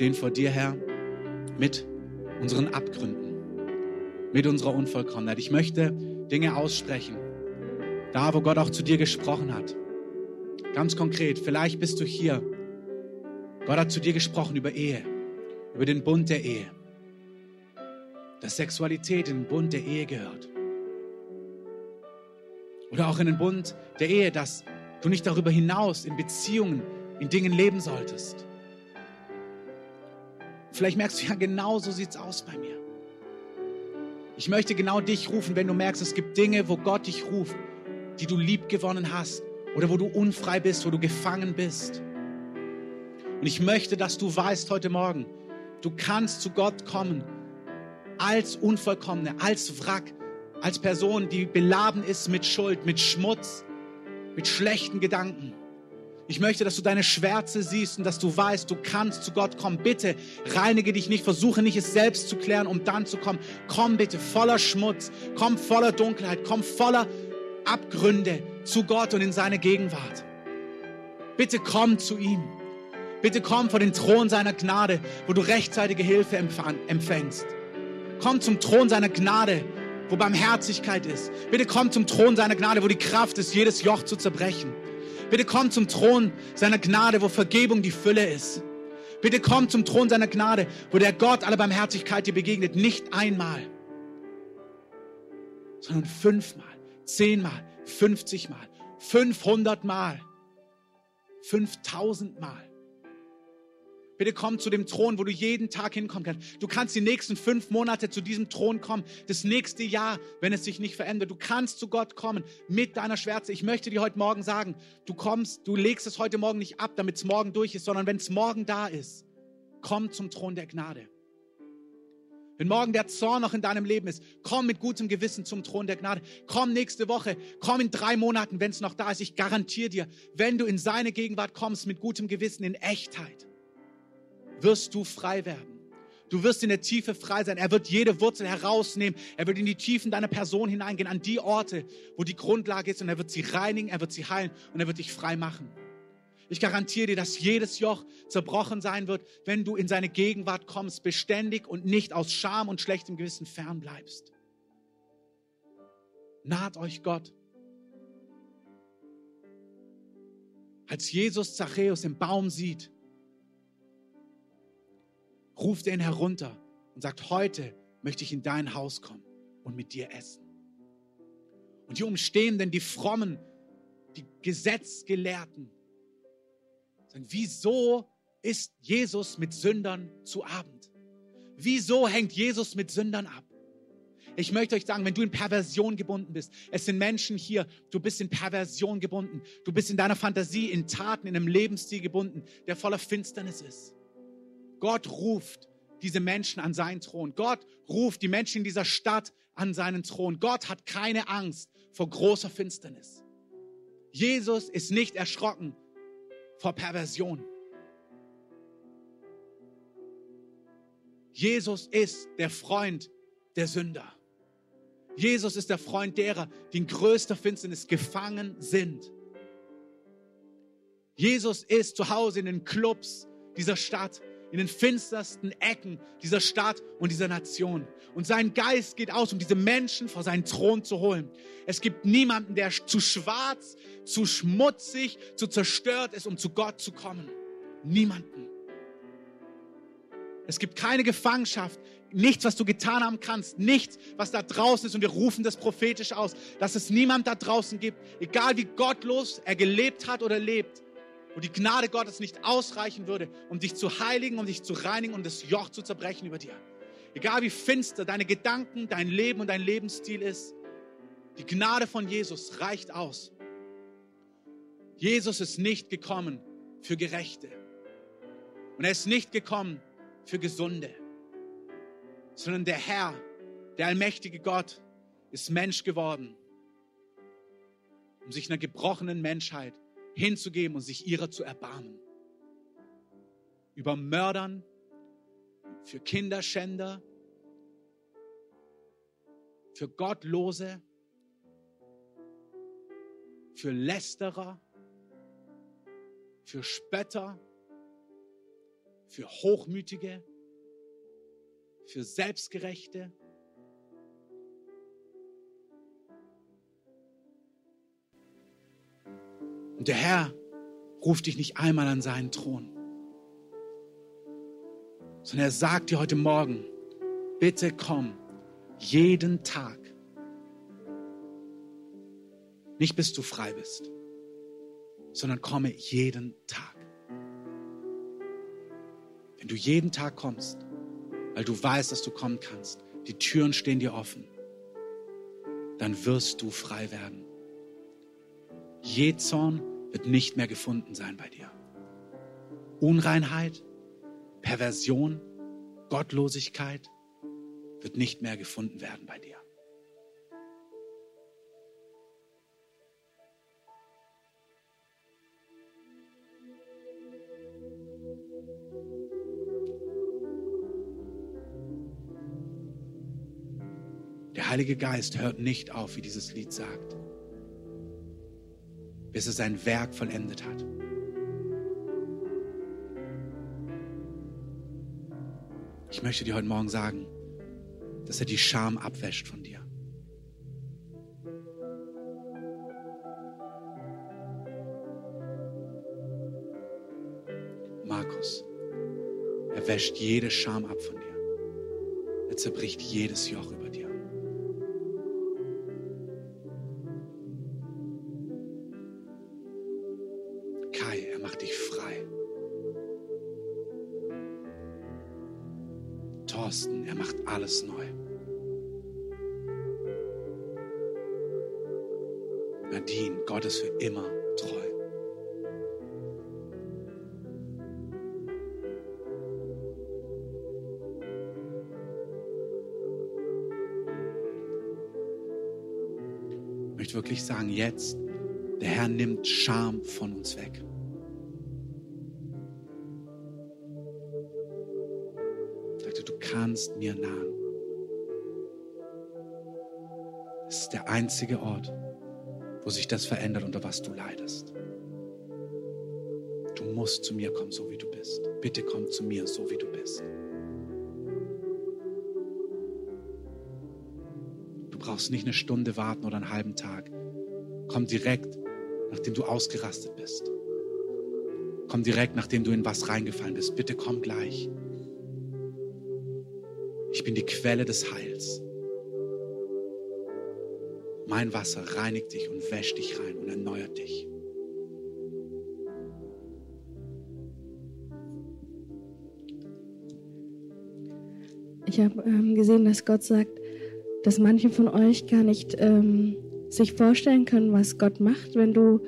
Stehen vor dir, Herr, mit unseren Abgründen, mit unserer Unvollkommenheit. Ich möchte Dinge aussprechen, da wo Gott auch zu dir gesprochen hat. Ganz konkret, vielleicht bist du hier. Gott hat zu dir gesprochen über Ehe, über den Bund der Ehe. Dass Sexualität in den Bund der Ehe gehört. Oder auch in den Bund der Ehe, dass du nicht darüber hinaus in Beziehungen, in Dingen leben solltest. Vielleicht merkst du, ja, genau so sieht es aus bei mir. Ich möchte genau dich rufen, wenn du merkst, es gibt Dinge, wo Gott dich ruft, die du lieb gewonnen hast oder wo du unfrei bist, wo du gefangen bist. Und ich möchte, dass du weißt heute Morgen, du kannst zu Gott kommen als Unvollkommene, als Wrack, als Person, die beladen ist mit Schuld, mit Schmutz, mit schlechten Gedanken. Ich möchte, dass du deine Schwärze siehst und dass du weißt, du kannst zu Gott kommen. Bitte reinige dich nicht, versuche nicht es selbst zu klären, um dann zu kommen. Komm bitte voller Schmutz, komm voller Dunkelheit, komm voller Abgründe zu Gott und in seine Gegenwart. Bitte komm zu ihm. Bitte komm vor den Thron seiner Gnade, wo du rechtzeitige Hilfe empfängst. Komm zum Thron seiner Gnade, wo Barmherzigkeit ist. Bitte komm zum Thron seiner Gnade, wo die Kraft ist, jedes Joch zu zerbrechen. Bitte komm zum Thron seiner Gnade, wo Vergebung die Fülle ist. Bitte komm zum Thron seiner Gnade, wo der Gott aller Barmherzigkeit dir begegnet. Nicht einmal, sondern fünfmal, zehnmal, fünfzigmal, fünfhundertmal, fünftausendmal. Bitte komm zu dem Thron, wo du jeden Tag hinkommen kannst. Du kannst die nächsten fünf Monate zu diesem Thron kommen, das nächste Jahr, wenn es sich nicht verändert. Du kannst zu Gott kommen mit deiner Schwärze. Ich möchte dir heute Morgen sagen, du kommst, du legst es heute Morgen nicht ab, damit es morgen durch ist, sondern wenn es morgen da ist, komm zum Thron der Gnade. Wenn morgen der Zorn noch in deinem Leben ist, komm mit gutem Gewissen zum Thron der Gnade. Komm nächste Woche, komm in drei Monaten, wenn es noch da ist. Ich garantiere dir, wenn du in seine Gegenwart kommst mit gutem Gewissen, in Echtheit, wirst du frei werden. Du wirst in der Tiefe frei sein. Er wird jede Wurzel herausnehmen. Er wird in die Tiefen deiner Person hineingehen, an die Orte, wo die Grundlage ist. Und er wird sie reinigen, er wird sie heilen und er wird dich frei machen. Ich garantiere dir, dass jedes Joch zerbrochen sein wird, wenn du in seine Gegenwart kommst, beständig und nicht aus Scham und schlechtem Gewissen fern bleibst. Naht euch Gott. Als Jesus Zachäus im Baum sieht, ruft er ihn herunter und sagt, heute möchte ich in dein Haus kommen und mit dir essen. Und die Umstehenden, die Frommen, die Gesetzgelehrten, sagen, wieso ist Jesus mit Sündern zu Abend? Wieso hängt Jesus mit Sündern ab? Ich möchte euch sagen, wenn du in Perversion gebunden bist, es sind Menschen hier, du bist in Perversion gebunden, du bist in deiner Fantasie, in Taten, in einem Lebensstil gebunden, der voller Finsternis ist. Gott ruft diese Menschen an seinen Thron. Gott ruft die Menschen in dieser Stadt an seinen Thron. Gott hat keine Angst vor großer Finsternis. Jesus ist nicht erschrocken vor Perversion. Jesus ist der Freund der Sünder. Jesus ist der Freund derer, die in größter Finsternis gefangen sind. Jesus ist zu Hause in den Clubs dieser Stadt in den finstersten Ecken dieser Stadt und dieser Nation. Und sein Geist geht aus, um diese Menschen vor seinen Thron zu holen. Es gibt niemanden, der zu schwarz, zu schmutzig, zu zerstört ist, um zu Gott zu kommen. Niemanden. Es gibt keine Gefangenschaft, nichts, was du getan haben kannst, nichts, was da draußen ist. Und wir rufen das prophetisch aus, dass es niemand da draußen gibt, egal wie gottlos er gelebt hat oder lebt, wo die Gnade Gottes nicht ausreichen würde, um dich zu heiligen, um dich zu reinigen und das Joch zu zerbrechen über dir. Egal wie finster deine Gedanken, dein Leben und dein Lebensstil ist, die Gnade von Jesus reicht aus. Jesus ist nicht gekommen für Gerechte. Und er ist nicht gekommen für Gesunde, sondern der Herr, der allmächtige Gott, ist Mensch geworden, um sich einer gebrochenen Menschheit hinzugeben und sich ihrer zu erbarmen. Über Mördern, für Kinderschänder, für Gottlose, für Lästerer, für Spötter, für Hochmütige, für Selbstgerechte, Und der Herr ruft dich nicht einmal an seinen Thron, sondern er sagt dir heute Morgen, bitte komm jeden Tag. Nicht bis du frei bist, sondern komme jeden Tag. Wenn du jeden Tag kommst, weil du weißt, dass du kommen kannst, die Türen stehen dir offen, dann wirst du frei werden. Jezorn wird nicht mehr gefunden sein bei dir. Unreinheit, Perversion, Gottlosigkeit wird nicht mehr gefunden werden bei dir. Der Heilige Geist hört nicht auf, wie dieses Lied sagt, bis er sein Werk vollendet hat. Ich möchte dir heute Morgen sagen, dass er die Scham abwäscht von dir. Markus, er wäscht jede Scham ab von dir. Er zerbricht jedes Joch über dir. Jetzt, der Herr nimmt Scham von uns weg. Sagte, du kannst mir nahen. Es ist der einzige Ort, wo sich das verändert, unter was du leidest. Du musst zu mir kommen, so wie du bist. Bitte komm zu mir, so wie du bist. Du brauchst nicht eine Stunde warten oder einen halben Tag. Komm direkt, nachdem du ausgerastet bist. Komm direkt, nachdem du in was reingefallen bist. Bitte komm gleich. Ich bin die Quelle des Heils. Mein Wasser reinigt dich und wäscht dich rein und erneuert dich. Ich habe ähm, gesehen, dass Gott sagt, dass manche von euch gar nicht ähm, sich vorstellen können, was Gott macht, wenn du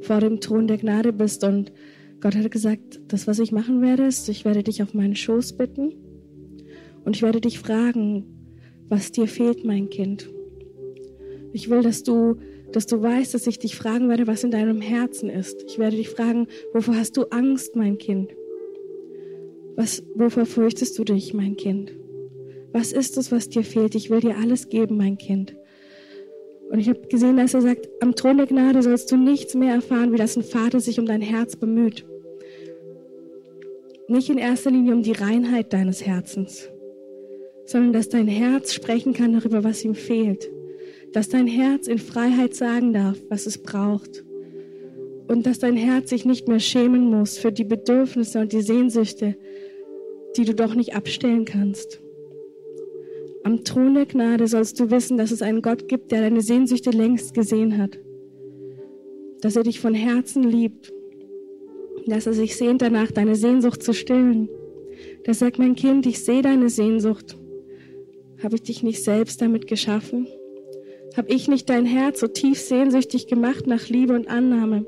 vor dem Thron der Gnade bist. Und Gott hat gesagt, das, was ich machen werde, ist, ich werde dich auf meinen Schoß bitten und ich werde dich fragen, was dir fehlt, mein Kind. Ich will, dass du, dass du weißt, dass ich dich fragen werde, was in deinem Herzen ist. Ich werde dich fragen, wovor hast du Angst, mein Kind? Was, wovor fürchtest du dich, mein Kind? Was ist es, was dir fehlt? Ich will dir alles geben, mein Kind. Und ich habe gesehen, dass er sagt, am Thron der Gnade sollst du nichts mehr erfahren, wie dass ein Vater sich um dein Herz bemüht. Nicht in erster Linie um die Reinheit deines Herzens, sondern dass dein Herz sprechen kann darüber, was ihm fehlt. Dass dein Herz in Freiheit sagen darf, was es braucht. Und dass dein Herz sich nicht mehr schämen muss für die Bedürfnisse und die Sehnsüchte, die du doch nicht abstellen kannst. Am Thron der Gnade sollst du wissen, dass es einen Gott gibt, der deine Sehnsüchte längst gesehen hat. Dass er dich von Herzen liebt. Dass er sich sehnt danach, deine Sehnsucht zu stillen. Der sagt, mein Kind, ich sehe deine Sehnsucht. Habe ich dich nicht selbst damit geschaffen? Habe ich nicht dein Herz so tief sehnsüchtig gemacht nach Liebe und Annahme?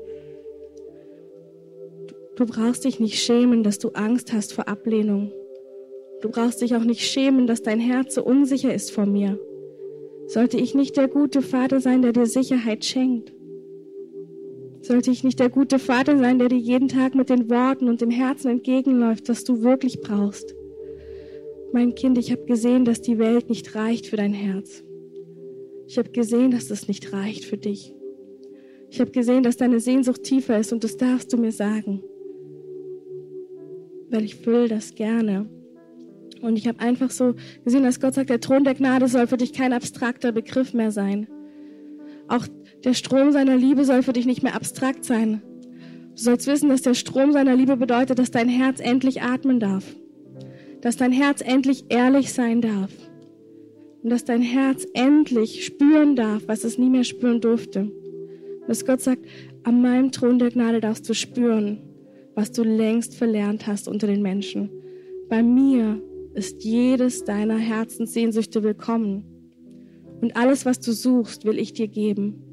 Du brauchst dich nicht schämen, dass du Angst hast vor Ablehnung. Du brauchst dich auch nicht schämen, dass dein Herz so unsicher ist vor mir. Sollte ich nicht der gute Vater sein, der dir Sicherheit schenkt? Sollte ich nicht der gute Vater sein, der dir jeden Tag mit den Worten und dem Herzen entgegenläuft, das du wirklich brauchst? Mein Kind, ich habe gesehen, dass die Welt nicht reicht für dein Herz. Ich habe gesehen, dass das nicht reicht für dich. Ich habe gesehen, dass deine Sehnsucht tiefer ist und das darfst du mir sagen. Weil ich will das gerne. Und ich habe einfach so gesehen, dass Gott sagt, der Thron der Gnade soll für dich kein abstrakter Begriff mehr sein. Auch der Strom seiner Liebe soll für dich nicht mehr abstrakt sein. Du sollst wissen, dass der Strom seiner Liebe bedeutet, dass dein Herz endlich atmen darf. Dass dein Herz endlich ehrlich sein darf. Und dass dein Herz endlich spüren darf, was es nie mehr spüren durfte. dass Gott sagt, an meinem Thron der Gnade darfst du spüren, was du längst verlernt hast unter den Menschen. Bei mir ist jedes deiner Herzenssehnsüchte willkommen. Und alles, was du suchst, will ich dir geben.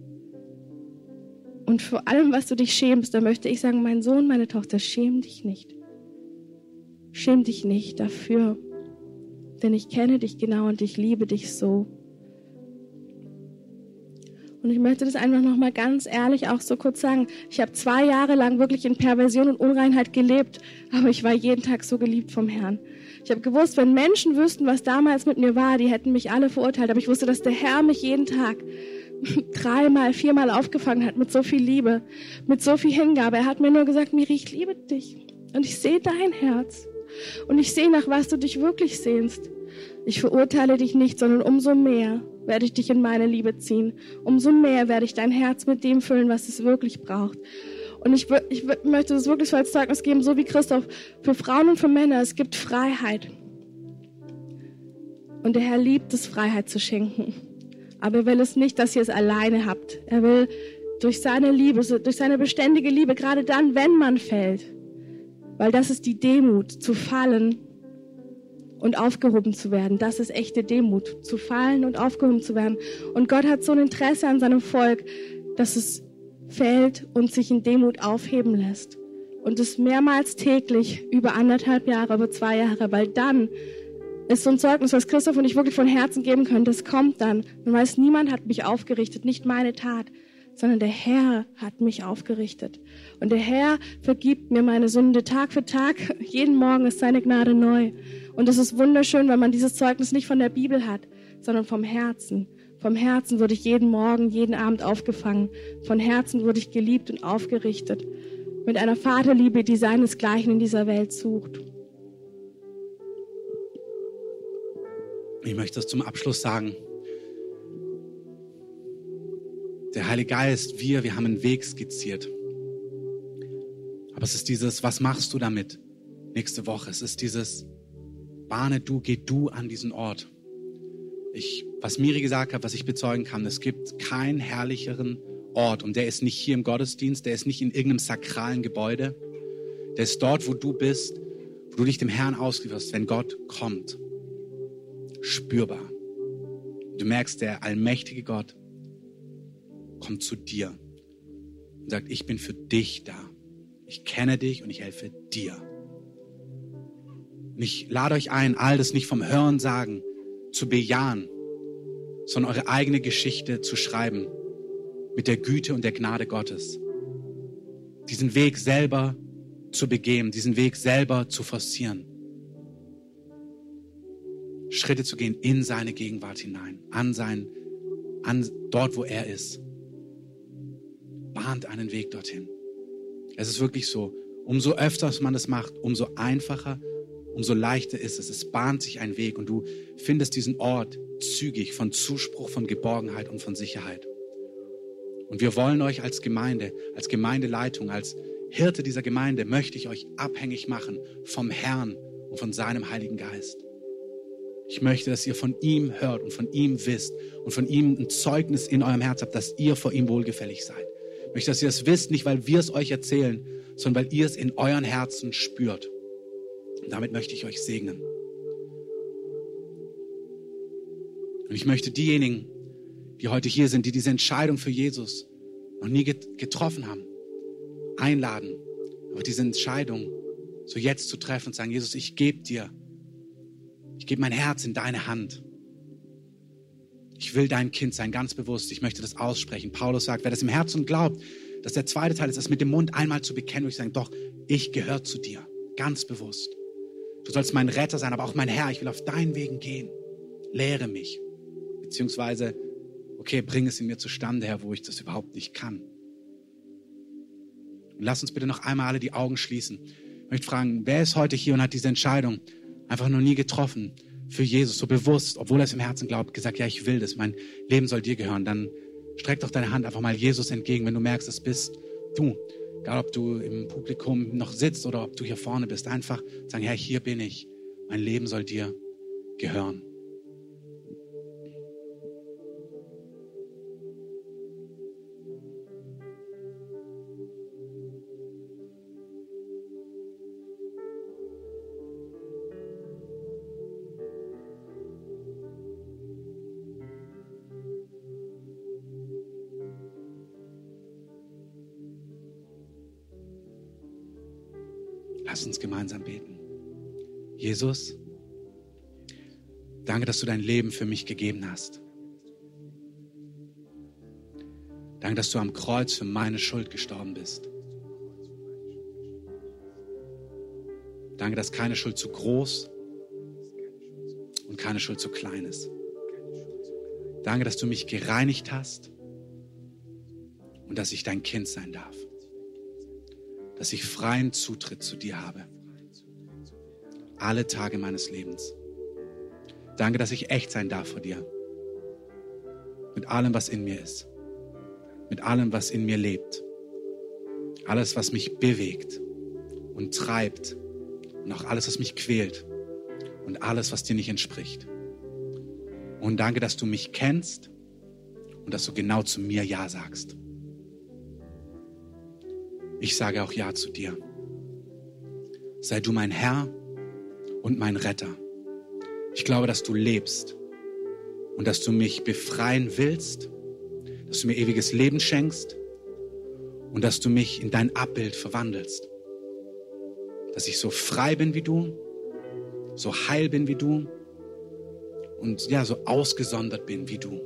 Und vor allem, was du dich schämst, da möchte ich sagen, mein Sohn, meine Tochter, schäm dich nicht. Schäm dich nicht dafür, denn ich kenne dich genau und ich liebe dich so. Und ich möchte das einfach nochmal ganz ehrlich auch so kurz sagen. Ich habe zwei Jahre lang wirklich in Perversion und Unreinheit gelebt, aber ich war jeden Tag so geliebt vom Herrn. Ich habe gewusst, wenn Menschen wüssten, was damals mit mir war, die hätten mich alle verurteilt. Aber ich wusste, dass der Herr mich jeden Tag dreimal, viermal aufgefangen hat mit so viel Liebe, mit so viel Hingabe. Er hat mir nur gesagt, Miri, ich liebe dich und ich sehe dein Herz und ich sehe nach was du dich wirklich sehnst. Ich verurteile dich nicht, sondern umso mehr werde ich dich in meine Liebe ziehen. Umso mehr werde ich dein Herz mit dem füllen, was es wirklich braucht. Und ich, ich möchte das wirklich als Zeugnis geben, so wie Christoph, für Frauen und für Männer, es gibt Freiheit. Und der Herr liebt es, Freiheit zu schenken. Aber er will es nicht, dass ihr es alleine habt. Er will durch seine Liebe, durch seine beständige Liebe, gerade dann, wenn man fällt, weil das ist die Demut, zu fallen und aufgehoben zu werden. Das ist echte Demut, zu fallen und aufgehoben zu werden. Und Gott hat so ein Interesse an seinem Volk, dass es fällt und sich in Demut aufheben lässt. Und es mehrmals täglich über anderthalb Jahre, über zwei Jahre, weil dann ist so ein Zeugnis, was Christoph und ich wirklich von Herzen geben können. Das kommt dann. Man weiß, niemand hat mich aufgerichtet, nicht meine Tat, sondern der Herr hat mich aufgerichtet. Und der Herr vergibt mir meine Sünde Tag für Tag. Jeden Morgen ist seine Gnade neu. Und es ist wunderschön, wenn man dieses Zeugnis nicht von der Bibel hat, sondern vom Herzen. Vom Herzen wurde ich jeden Morgen, jeden Abend aufgefangen. Von Herzen wurde ich geliebt und aufgerichtet. Mit einer Vaterliebe, die seinesgleichen in dieser Welt sucht. Ich möchte das zum Abschluss sagen. Der Heilige Geist, wir, wir haben einen Weg skizziert. Aber es ist dieses, was machst du damit nächste Woche? Es ist dieses, bahne du, geh du an diesen Ort. Ich, was Miri gesagt hat, was ich bezeugen kann, es gibt keinen herrlicheren Ort und der ist nicht hier im Gottesdienst, der ist nicht in irgendeinem sakralen Gebäude, der ist dort, wo du bist, wo du dich dem Herrn auslieferst, wenn Gott kommt. Spürbar. Du merkst, der allmächtige Gott kommt zu dir und sagt, ich bin für dich da. Ich kenne dich und ich helfe dir. Und ich lade euch ein, all das nicht vom Hören sagen zu bejahen, sondern eure eigene Geschichte zu schreiben mit der Güte und der Gnade Gottes. Diesen Weg selber zu begehen, diesen Weg selber zu forcieren. Schritte zu gehen in seine Gegenwart hinein, an sein, an dort, wo er ist. Bahnt einen Weg dorthin. Es ist wirklich so, umso öfter man das macht, umso einfacher umso leichter ist es. Es bahnt sich ein Weg und du findest diesen Ort zügig von Zuspruch, von Geborgenheit und von Sicherheit. Und wir wollen euch als Gemeinde, als Gemeindeleitung, als Hirte dieser Gemeinde, möchte ich euch abhängig machen vom Herrn und von seinem Heiligen Geist. Ich möchte, dass ihr von ihm hört und von ihm wisst und von ihm ein Zeugnis in eurem Herz habt, dass ihr vor ihm wohlgefällig seid. Ich möchte, dass ihr es wisst, nicht weil wir es euch erzählen, sondern weil ihr es in euren Herzen spürt. Und damit möchte ich euch segnen. Und ich möchte diejenigen, die heute hier sind, die diese Entscheidung für Jesus noch nie getroffen haben, einladen, aber diese Entscheidung so jetzt zu treffen und sagen, Jesus, ich gebe dir, ich gebe mein Herz in deine Hand. Ich will dein Kind sein, ganz bewusst. Ich möchte das aussprechen. Paulus sagt, wer das im Herzen glaubt, dass der zweite Teil ist, das mit dem Mund einmal zu bekennen und ich sage, doch, ich gehöre zu dir, ganz bewusst. Du sollst mein Retter sein, aber auch mein Herr. Ich will auf deinen Wegen gehen. Lehre mich. Beziehungsweise, okay, bring es in mir zustande, Herr, wo ich das überhaupt nicht kann. Und lass uns bitte noch einmal alle die Augen schließen. Ich möchte fragen, wer ist heute hier und hat diese Entscheidung einfach noch nie getroffen für Jesus, so bewusst, obwohl er es im Herzen glaubt, gesagt, ja, ich will das, mein Leben soll dir gehören. Dann streck doch deine Hand einfach mal Jesus entgegen, wenn du merkst, es bist du. Egal, ob du im Publikum noch sitzt oder ob du hier vorne bist, einfach sagen, Herr, hier bin ich. Mein Leben soll dir gehören. Jesus, danke, dass du dein Leben für mich gegeben hast. Danke, dass du am Kreuz für meine Schuld gestorben bist. Danke, dass keine Schuld zu groß und keine Schuld zu klein ist. Danke, dass du mich gereinigt hast und dass ich dein Kind sein darf. Dass ich freien Zutritt zu dir habe. Alle Tage meines Lebens. Danke, dass ich echt sein darf vor dir. Mit allem, was in mir ist. Mit allem, was in mir lebt. Alles, was mich bewegt und treibt. Und auch alles, was mich quält. Und alles, was dir nicht entspricht. Und danke, dass du mich kennst und dass du genau zu mir Ja sagst. Ich sage auch Ja zu dir. Sei du mein Herr und mein Retter. Ich glaube, dass du lebst und dass du mich befreien willst, dass du mir ewiges Leben schenkst und dass du mich in dein Abbild verwandelst. Dass ich so frei bin wie du, so heil bin wie du und ja, so ausgesondert bin wie du.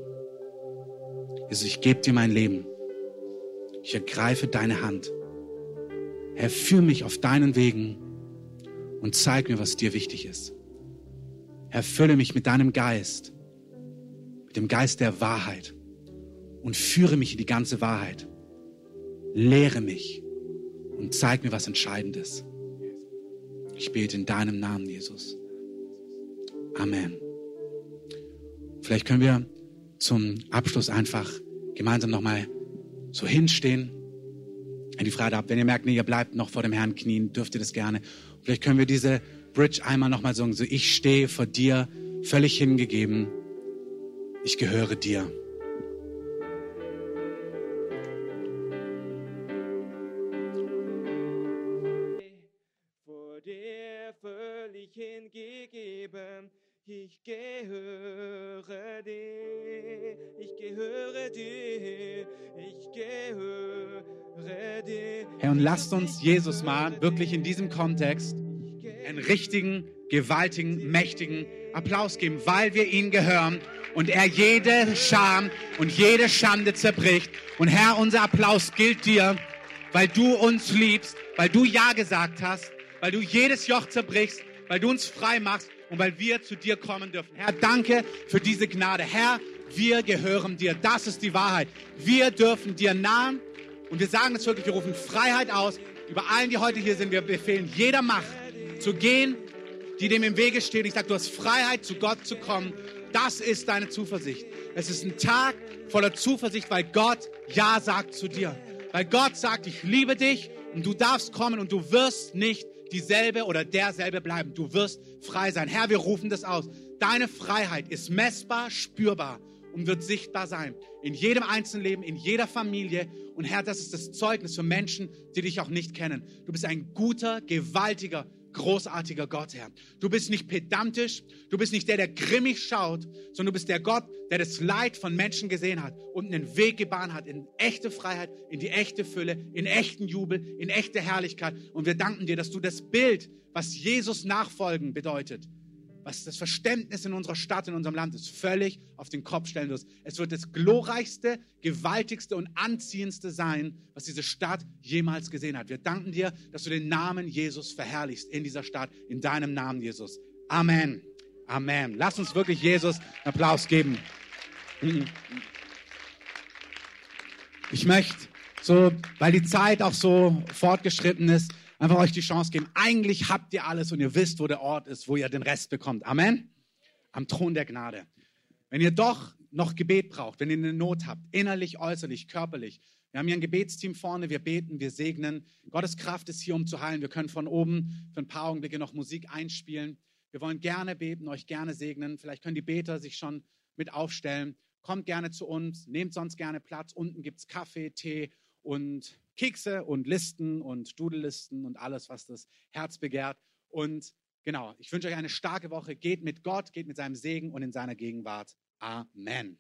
Jesus, ich gebe dir mein Leben. Ich ergreife deine Hand. Herr, führ mich auf deinen Wegen und zeig mir, was dir wichtig ist. Herr, fülle mich mit deinem Geist, mit dem Geist der Wahrheit und führe mich in die ganze Wahrheit. Lehre mich und zeig mir, was entscheidend ist. Ich bete in deinem Namen, Jesus. Amen. Vielleicht können wir zum Abschluss einfach gemeinsam nochmal so hinstehen. Wenn die Frage habt, wenn ihr merkt, nee, ihr bleibt noch vor dem Herrn knien, dürft ihr das gerne. Vielleicht können wir diese Bridge einmal nochmal sagen, so ich stehe vor dir, völlig hingegeben. Ich gehöre dir. Lasst uns Jesus mal wirklich in diesem Kontext einen richtigen, gewaltigen, mächtigen Applaus geben, weil wir ihn gehören und er jede Scham und jede Schande zerbricht. Und Herr, unser Applaus gilt dir, weil du uns liebst, weil du Ja gesagt hast, weil du jedes Joch zerbrichst, weil du uns frei machst und weil wir zu dir kommen dürfen. Herr, danke für diese Gnade. Herr, wir gehören dir. Das ist die Wahrheit. Wir dürfen dir nahen und wir sagen es wirklich, wir rufen Freiheit aus über allen, die heute hier sind. Wir befehlen jeder Macht zu gehen, die dem im Wege steht. Ich sage, du hast Freiheit, zu Gott zu kommen. Das ist deine Zuversicht. Es ist ein Tag voller Zuversicht, weil Gott Ja sagt zu dir. Weil Gott sagt, ich liebe dich und du darfst kommen und du wirst nicht dieselbe oder derselbe bleiben. Du wirst frei sein. Herr, wir rufen das aus. Deine Freiheit ist messbar, spürbar und wird sichtbar sein. In jedem einzelnen Leben, in jeder Familie. Und Herr, das ist das Zeugnis für Menschen, die dich auch nicht kennen. Du bist ein guter, gewaltiger, großartiger Gott, Herr. Du bist nicht pedantisch, du bist nicht der, der grimmig schaut, sondern du bist der Gott, der das Leid von Menschen gesehen hat und einen Weg gebahnt hat in echte Freiheit, in die echte Fülle, in echten Jubel, in echte Herrlichkeit. Und wir danken dir, dass du das Bild, was Jesus nachfolgen bedeutet, was das Verständnis in unserer Stadt, in unserem Land ist, völlig auf den Kopf stellen wirst. Es wird das glorreichste, gewaltigste und anziehendste sein, was diese Stadt jemals gesehen hat. Wir danken dir, dass du den Namen Jesus verherrlichst in dieser Stadt, in deinem Namen, Jesus. Amen. Amen. Lass uns wirklich Jesus einen Applaus geben. Ich möchte so, weil die Zeit auch so fortgeschritten ist, einfach euch die Chance geben. Eigentlich habt ihr alles und ihr wisst, wo der Ort ist, wo ihr den Rest bekommt. Amen. Am Thron der Gnade. Wenn ihr doch noch Gebet braucht, wenn ihr eine Not habt, innerlich, äußerlich, körperlich, wir haben hier ein Gebetsteam vorne, wir beten, wir segnen. Gottes Kraft ist hier, um zu heilen. Wir können von oben für ein paar Augenblicke noch Musik einspielen. Wir wollen gerne beten, euch gerne segnen. Vielleicht können die Beter sich schon mit aufstellen. Kommt gerne zu uns, nehmt sonst gerne Platz. Unten gibt es Kaffee, Tee und Kekse und Listen und Dudellisten und alles, was das Herz begehrt. Und genau, ich wünsche euch eine starke Woche. Geht mit Gott, geht mit seinem Segen und in seiner Gegenwart. Amen.